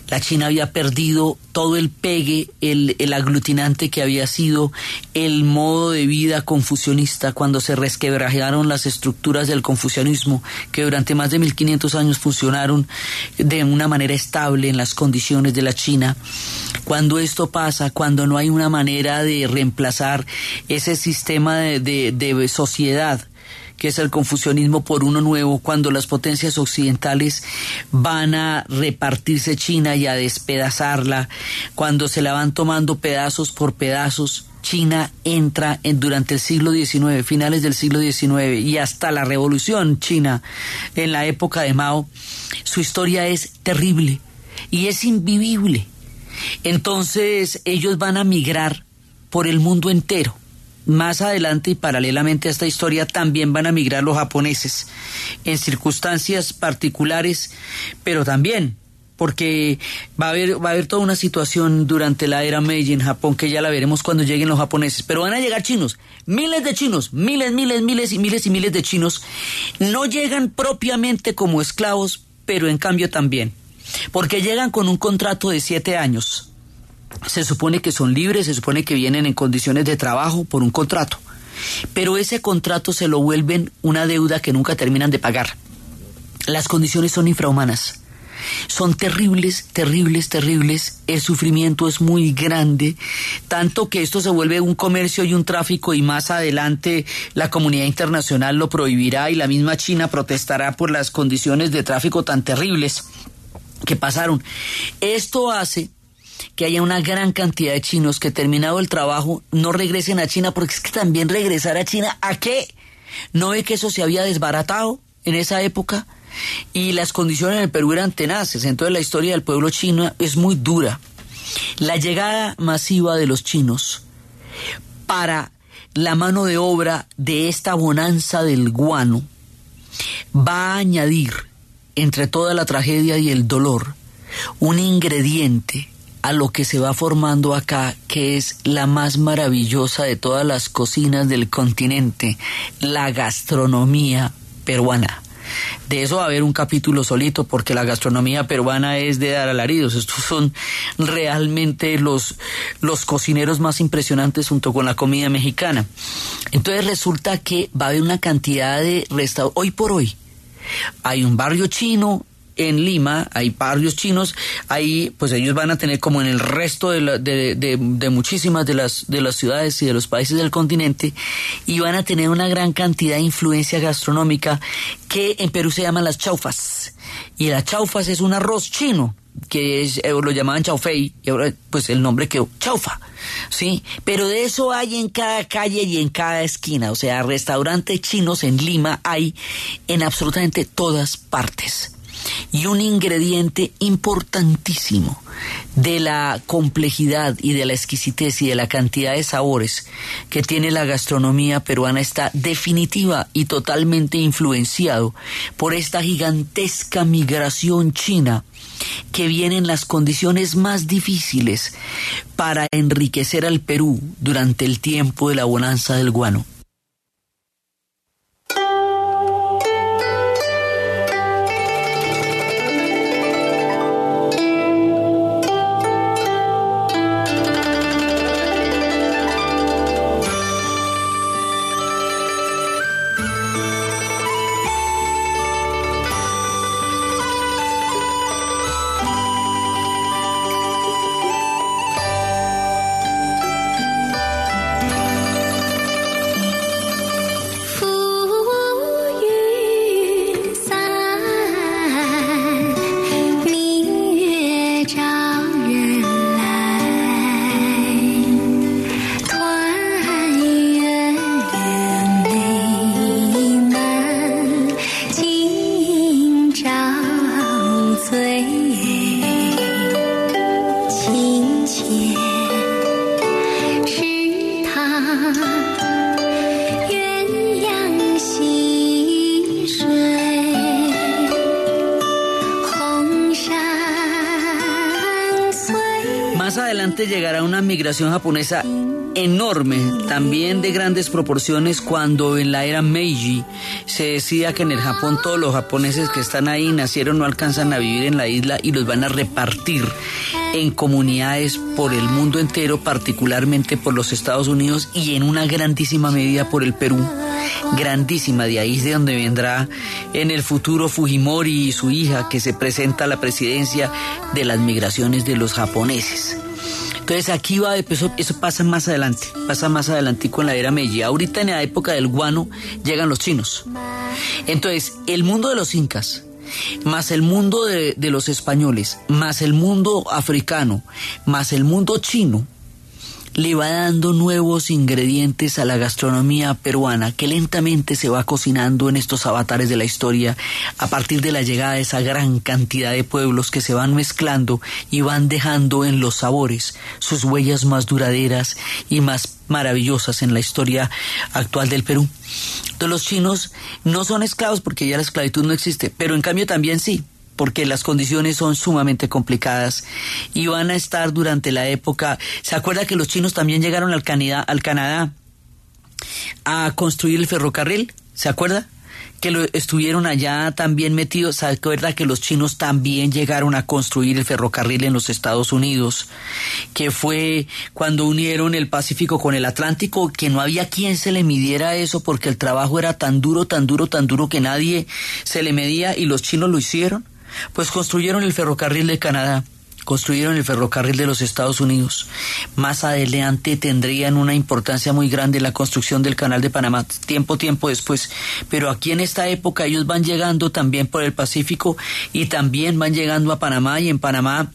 La China había perdido todo el pegue, el, el, aglutinante que había sido el modo de vida confucionista cuando se resquebrajaron las estructuras del confucianismo que durante más de 1500 años funcionaron de una manera estable en las condiciones de la China. Cuando esto pasa, cuando no hay una manera de reemplazar ese sistema de, de, de sociedad que es el confucianismo por uno nuevo, cuando las potencias occidentales van a repartirse China y a despedazarla, cuando se la van tomando pedazos por pedazos, China entra en, durante el siglo XIX, finales del siglo XIX y hasta la revolución china en la época de Mao, su historia es terrible y es invivible. Entonces ellos van a migrar por el mundo entero más adelante y paralelamente a esta historia también van a migrar los japoneses en circunstancias particulares, pero también porque va a haber va a haber toda una situación durante la era Meiji en Japón que ya la veremos cuando lleguen los japoneses, pero van a llegar chinos, miles de chinos, miles, miles, miles y miles y miles de chinos. No llegan propiamente como esclavos, pero en cambio también, porque llegan con un contrato de siete años se supone que son libres, se supone que vienen en condiciones de trabajo por un contrato, pero ese contrato se lo vuelven una deuda que nunca terminan de pagar. Las condiciones son infrahumanas. Son terribles, terribles, terribles. El sufrimiento es muy grande, tanto que esto se vuelve un comercio y un tráfico y más adelante la comunidad internacional lo prohibirá y la misma China protestará por las condiciones de tráfico tan terribles que pasaron. Esto hace que haya una gran cantidad de chinos que terminado el trabajo no regresen a China, porque es que también regresar a China, ¿a qué? ¿No ve que eso se había desbaratado en esa época? Y las condiciones en el Perú eran tenaces, entonces la historia del pueblo chino es muy dura. La llegada masiva de los chinos para la mano de obra de esta bonanza del guano va a añadir, entre toda la tragedia y el dolor, un ingrediente a lo que se va formando acá, que es la más maravillosa de todas las cocinas del continente, la gastronomía peruana. De eso va a haber un capítulo solito, porque la gastronomía peruana es de dar alaridos. Estos son realmente los, los cocineros más impresionantes junto con la comida mexicana. Entonces resulta que va a haber una cantidad de restaurantes. Hoy por hoy hay un barrio chino en Lima, hay barrios chinos, ahí pues ellos van a tener como en el resto de, la- de, de- de muchísimas de las, de las ciudades y de los países del continente y van a tener una gran cantidad de influencia gastronómica que en Perú se llaman las chaufas. Y las chaufas es un arroz chino que es, eh, lo llamaban chaufei y ahora pues el nombre quedó chaufa, ¿sí? Pero de eso hay en cada calle y en cada esquina, o sea, restaurantes chinos en Lima hay en absolutamente todas partes. Y un ingrediente importantísimo de la complejidad y de la exquisitez y de la cantidad de sabores que tiene la gastronomía peruana está definitiva y totalmente influenciado por esta gigantesca migración china que viene en las condiciones más difíciles para enriquecer al Perú durante el tiempo de la bonanza del guano. Japonesa enorme, también de grandes proporciones, cuando en la era Meiji se decía que en el Japón todos los japoneses que están ahí nacieron no alcanzan a vivir en la isla y los van a repartir en comunidades por el mundo entero, particularmente por los Estados Unidos y en una grandísima medida por el Perú. Grandísima, de ahí es de donde vendrá en el futuro Fujimori y su hija que se presenta a la presidencia de las migraciones de los japoneses. Entonces aquí va, eso, pasa más adelante, pasa más adelante con la era Meiji. Ahorita en la época del guano llegan los chinos. Entonces, el mundo de los incas, más el mundo de los españoles, más el mundo africano, más el mundo chino, le va dando nuevos ingredientes a la gastronomía peruana que lentamente se va cocinando en estos avatares de la historia a partir de la llegada de esa gran cantidad de pueblos que se van mezclando y van dejando en los sabores sus huellas más duraderas y más maravillosas en la historia actual del Perú. Entonces los chinos no son esclavos porque ya la esclavitud no existe, pero en cambio también sí porque las condiciones son sumamente complicadas y van a estar durante la época. ¿Se acuerda que los chinos también llegaron al Canadá, al Canadá a construir el ferrocarril? ¿Se acuerda? que lo estuvieron allá también metidos. ¿Se acuerda que los chinos también llegaron a construir el ferrocarril en los Estados Unidos? Que fue cuando unieron el Pacífico con el Atlántico, que no había quien se le midiera eso porque el trabajo era tan duro, tan duro, tan duro que nadie se le medía y los chinos lo hicieron. Pues construyeron el ferrocarril de Canadá construyeron el ferrocarril de los Estados Unidos. Más adelante tendrían una importancia muy grande la construcción del canal de Panamá, tiempo, tiempo después. Pero aquí en esta época ellos van llegando también por el Pacífico y también van llegando a Panamá y en Panamá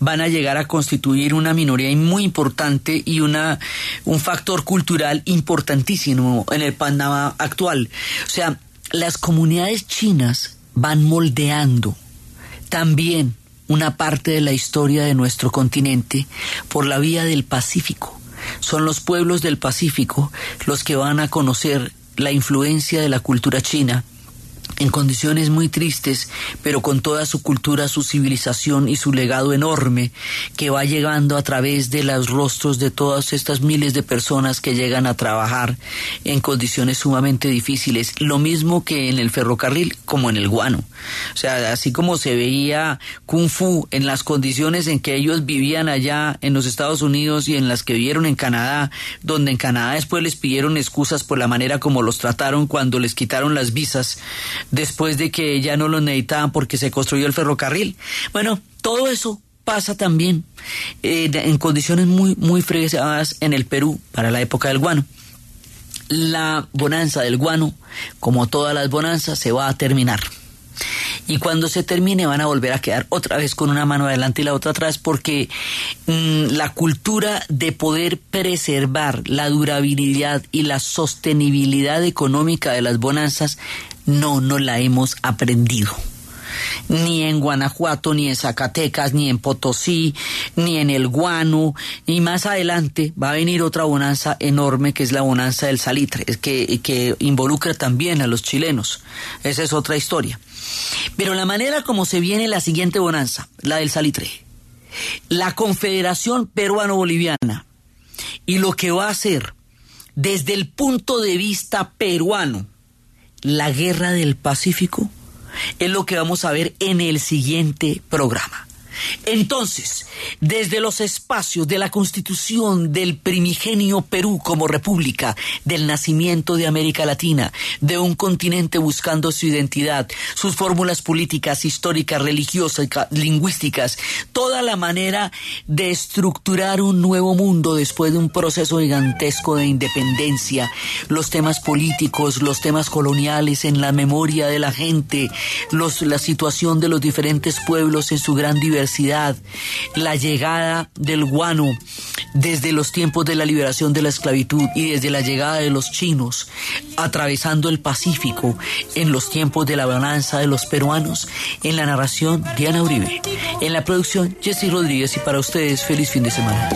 van a llegar a constituir una minoría muy importante y una un factor cultural importantísimo en el Panamá actual. O sea, las comunidades chinas van moldeando también una parte de la historia de nuestro continente por la vía del Pacífico. Son los pueblos del Pacífico los que van a conocer la influencia de la cultura china en condiciones muy tristes, pero con toda su cultura, su civilización y su legado enorme que va llegando a través de los rostros de todas estas miles de personas que llegan a trabajar en condiciones sumamente difíciles. Lo mismo que en el ferrocarril como en el guano. O sea, así como se veía Kung Fu en las condiciones en que ellos vivían allá en los Estados Unidos y en las que vivieron en Canadá, donde en Canadá después les pidieron excusas por la manera como los trataron cuando les quitaron las visas después de que ya no los necesitaban porque se construyó el ferrocarril. Bueno, todo eso pasa también eh, en condiciones muy, muy fregadas en el Perú para la época del guano. La bonanza del guano, como todas las bonanzas, se va a terminar. Y cuando se termine van a volver a quedar otra vez con una mano adelante y la otra atrás porque mm, la cultura de poder preservar la durabilidad y la sostenibilidad económica de las bonanzas no nos la hemos aprendido ni en Guanajuato, ni en Zacatecas, ni en Potosí, ni en el Guano, y más adelante va a venir otra bonanza enorme que es la bonanza del salitre, que, que involucra también a los chilenos. Esa es otra historia. Pero la manera como se viene la siguiente bonanza, la del salitre, la Confederación Peruano-Boliviana, y lo que va a hacer desde el punto de vista peruano, la guerra del Pacífico, es lo que vamos a ver en el siguiente programa. Entonces, desde los espacios de la constitución del primigenio Perú como república, del nacimiento de América Latina, de un continente buscando su identidad, sus fórmulas políticas, históricas, religiosas, lingüísticas, toda la manera de estructurar un nuevo mundo después de un proceso gigantesco de independencia, los temas políticos, los temas coloniales en la memoria de la gente, la situación de los diferentes pueblos en su gran diversidad, la llegada del guano desde los tiempos de la liberación de la esclavitud y desde la llegada de los chinos, atravesando el Pacífico en los tiempos de la bonanza de los peruanos, en la narración Diana Uribe, en la producción Jesse Rodríguez y para ustedes feliz fin de semana.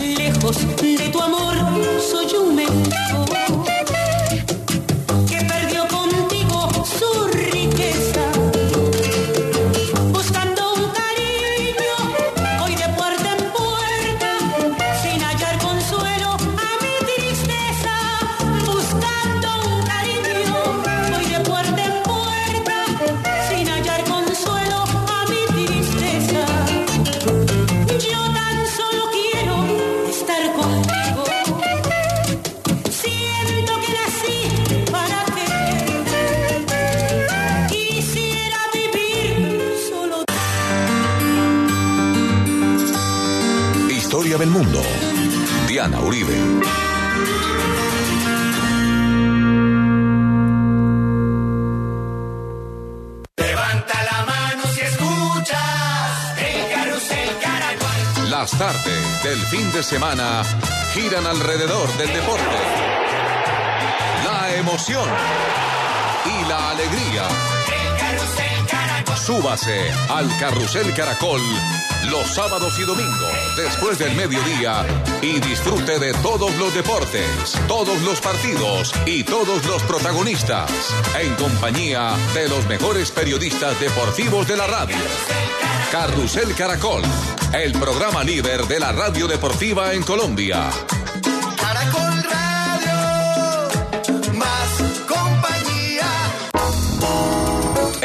Del fin de semana giran alrededor del deporte. La emoción y la alegría. El. Súbase al Carrusel Caracol los sábados y domingos después del mediodía y disfrute de todos los deportes, todos los partidos y todos los protagonistas en compañía de los mejores periodistas deportivos de la radio. Carrusel Caracol, el programa líder de la radio deportiva en Colombia.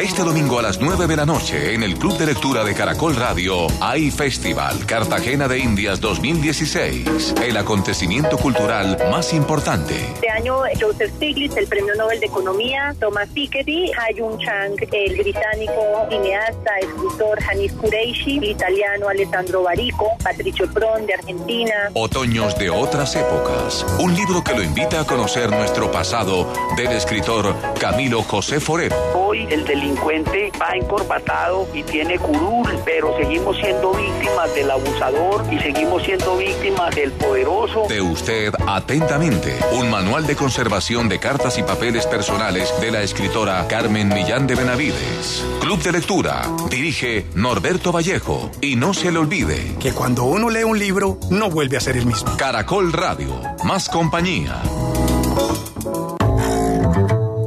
Este domingo a las 9 de la noche en el Club de Lectura de Caracol Radio hay Festival Cartagena de Indias 2016, el acontecimiento cultural más importante. Este año Joseph Stiglitz, el Premio Nobel de Economía, Thomas Piketty, Hayun Chang, el británico cineasta, escritor Hanis Kureishi, el italiano Alessandro Barico, Patricio Pron de Argentina. Otoños de otras épocas, un libro que lo invita a conocer nuestro pasado del escritor Camilo José Forero. Hoy el delincuente va encorbatado y tiene curul, pero seguimos siendo víctimas del abusador y seguimos siendo víctimas del poderoso. De usted atentamente, un manual de conservación de cartas y papeles personales de la escritora Carmen Millán de Benavides. Club de lectura, dirige Norberto Vallejo. Y no se le olvide Que cuando uno lee un libro, no vuelve a ser el mismo. Caracol Radio, más compañía.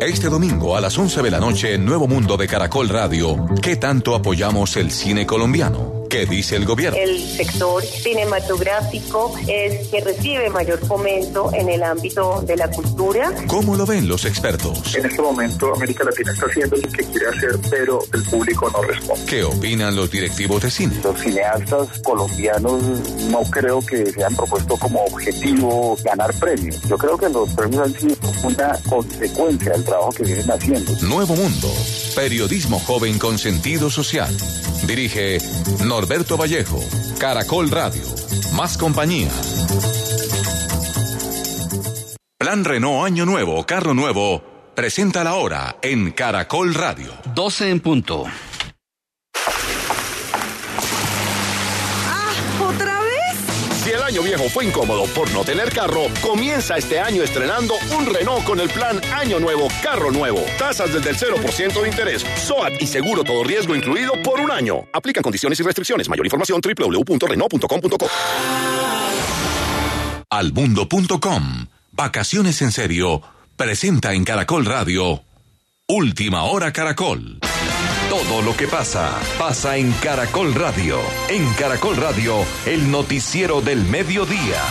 Este domingo a las 11 de la noche en Nuevo Mundo de Caracol Radio, ¿qué tanto apoyamos el cine colombiano? ¿Qué dice el gobierno? El sector cinematográfico es que recibe mayor fomento en el ámbito de la cultura. ¿Cómo lo ven los expertos? En este momento América Latina está haciendo lo que quiere hacer, pero el público no responde. ¿Qué opinan los directivos de cine? Los cineastas colombianos no creo que se han propuesto como objetivo ganar premios. Yo creo que los premios han sido una consecuencia del trabajo que vienen haciendo. Nuevo Mundo, periodismo joven con sentido social. Dirige Norberto Vallejo, Caracol Radio, más compañía. Plan Renault Año Nuevo, Carro Nuevo, presenta la hora en Caracol Radio. 12 en punto. Año viejo fue incómodo por no tener carro, comienza este año estrenando un Renault con el plan Año Nuevo, Carro Nuevo. Tasas desde el 0% de interés, SOAT y seguro todo riesgo incluido por un año. Aplican condiciones y restricciones. Mayor información www.renault.com.co. Almundo.com. Vacaciones en serio. Presenta en Caracol Radio. Última hora Caracol. Todo lo que pasa, pasa en Caracol Radio. En Caracol Radio, el noticiero del mediodía.